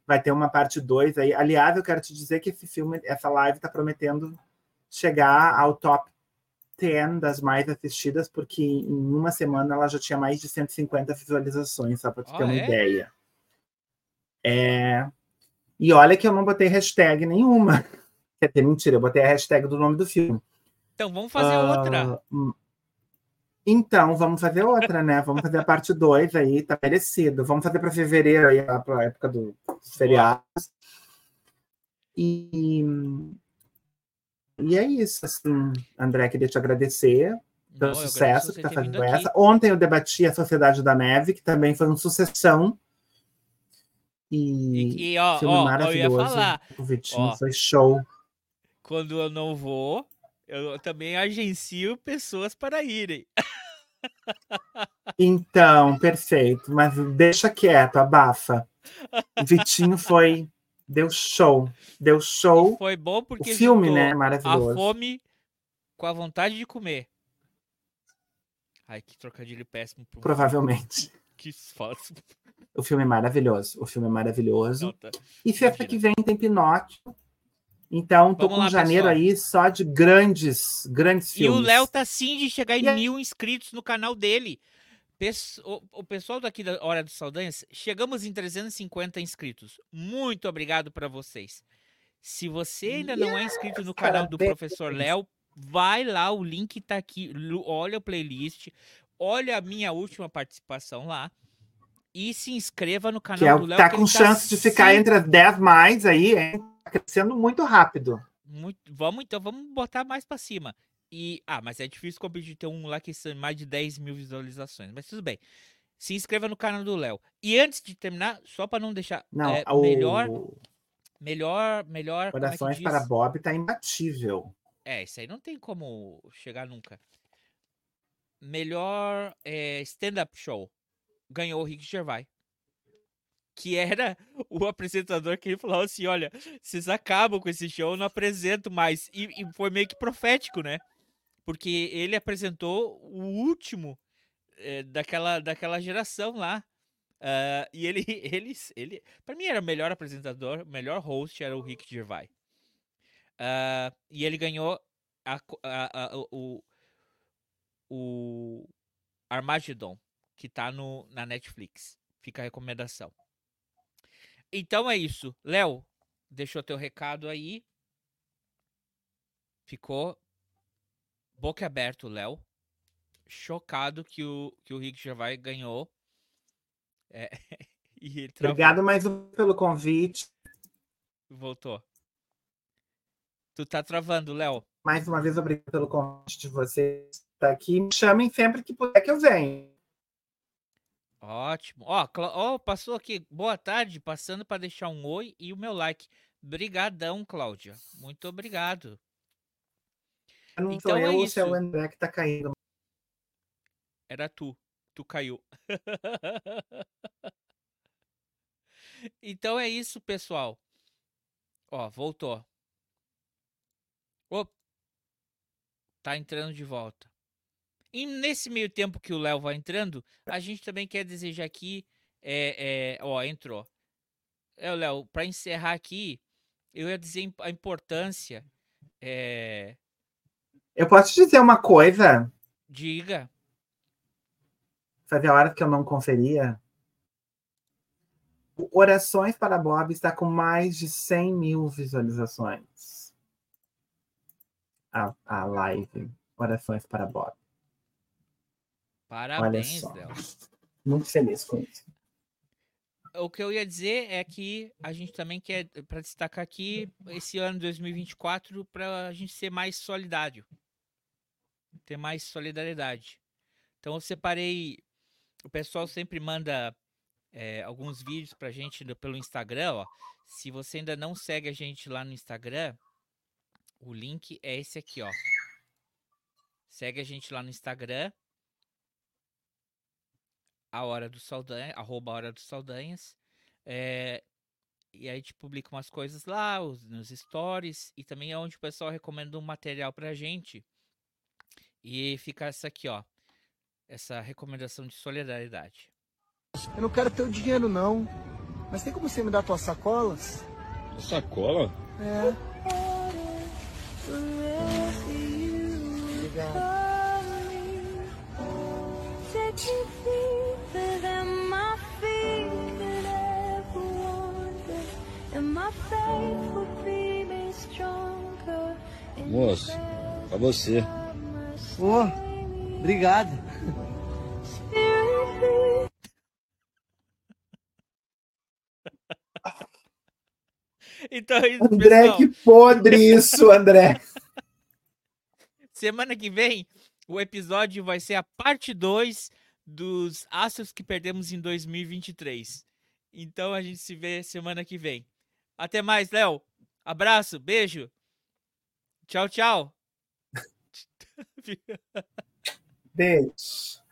Vai ter uma parte 2 aí. Aliás, eu quero te dizer que esse filme, essa live está prometendo chegar ao top 10 das mais assistidas, porque em uma semana ela já tinha mais de 150 visualizações, só para tu ter uma é? ideia. É... E olha que eu não botei hashtag nenhuma. [LAUGHS] Quer ter mentira, eu botei a hashtag do nome do filme. Então vamos fazer uh, outra. Hum. Então, vamos fazer outra, né? Vamos fazer a parte 2 aí, tá merecido. Vamos fazer para fevereiro aí, para a época dos feriados. E, e é isso, assim, André, queria te agradecer pelo sucesso que está fazendo essa. Ontem eu debati a Sociedade da Neve, que também foi uma sucessão. E, e, e ó, filme ó, maravilhoso. Eu ia falar. O Vitinho ó, foi show. Quando eu não vou, eu também agencio pessoas para irem. Então, perfeito. Mas deixa quieto, abafa. O Vitinho foi. Deu show. Deu show. E foi bom porque. O filme, né? Maravilhoso. A fome com a vontade de comer. Ai, que trocadilho péssimo. Provavelmente. Que falso. O filme é maravilhoso. O filme é maravilhoso. Nota. E sexta que vem tem Pinóquio. Então, tô Vamos com lá, janeiro pessoal. aí só de grandes, grandes filmes. E o Léo tá sim de chegar em mil inscritos no canal dele. O pessoal daqui da Hora dos Saldanhas, chegamos em 350 inscritos. Muito obrigado para vocês. Se você ainda yes, não é inscrito no canal do Professor Léo, vai lá, o link tá aqui. Olha o playlist, olha a minha última participação lá e se inscreva no canal que é, do Léo. Tá com tá chance tá de ficar entre as 10 mais aí, hein? crescendo muito rápido. Muito, vamos então, vamos botar mais para cima. E, ah, mas é difícil competir ter um lá que tem mais de 10 mil visualizações. Mas tudo bem. Se inscreva no canal do Léo. E antes de terminar, só para não deixar. Não, é, o... melhor. Melhor. Melhor. Corações é para Bob tá imbatível. É, isso aí não tem como chegar nunca. Melhor é, stand-up show. Ganhou o Rick Gervais que era o apresentador que ele falou assim: olha, vocês acabam com esse show, eu não apresento mais. E, e, foi meio que profético, né? Porque ele apresentou o último é, daquela, daquela geração lá. Uh, e ele, [LAUGHS] ele, ele para mim era o melhor apresentador, o melhor host era o Rick Gervais. Uh, e ele ganhou a, a, a, o, o Armageddon, que tá no, na Netflix. Fica a recomendação. Então é isso. Léo, deixou teu recado aí. Ficou boca aberto, Léo. Chocado que o, que o Rick Gervais ganhou. É, [LAUGHS] Obrigado mais pelo convite. Voltou. Tu tá travando, Léo. Mais uma vez, obrigado pelo convite de vocês estar aqui. Me chamem sempre que puder que eu venho. Ótimo. Ó, ó, passou aqui. Boa tarde, passando para deixar um oi e o meu like. Brigadão, Cláudia. Muito obrigado. Não então sou é eu, isso. é o André que tá caindo. Era tu. Tu caiu. [LAUGHS] então é isso, pessoal. Ó, voltou. Op. Tá entrando de volta. E nesse meio tempo que o Léo vai entrando, a gente também quer desejar aqui. É, é, ó, entrou. É, Léo, para encerrar aqui, eu ia dizer a importância. É... Eu posso te dizer uma coisa? Diga. Fazia hora que eu não conferia. Orações para Bob está com mais de 100 mil visualizações. A, a live Orações para Bob. Parabéns, Léo. Muito feliz com isso. O que eu ia dizer é que a gente também quer, para destacar aqui, esse ano 2024, para a gente ser mais solidário. Ter mais solidariedade. Então eu separei. O pessoal sempre manda é, alguns vídeos para a gente pelo Instagram. Ó. Se você ainda não segue a gente lá no Instagram, o link é esse aqui, ó. Segue a gente lá no Instagram a Hora do Saldanha, arroba Hora dos Saldanhas. É, e aí a gente publica umas coisas lá, os, nos stories, e também é onde o pessoal recomenda um material pra gente. E fica essa aqui, ó. Essa recomendação de solidariedade. Eu não quero teu dinheiro, não. Mas tem como você me dar tuas sacolas? Sacola? É. Obrigado. Moço, pra você. Ô, oh, obrigado. Então, André, pessoal... que podre isso, André. [LAUGHS] Semana que vem, o episódio vai ser a parte 2 dos astros que perdemos em 2023. Então a gente se vê semana que vem. Até mais, Léo. Abraço, beijo. Tchau, tchau. Beijo. [LAUGHS] [LAUGHS]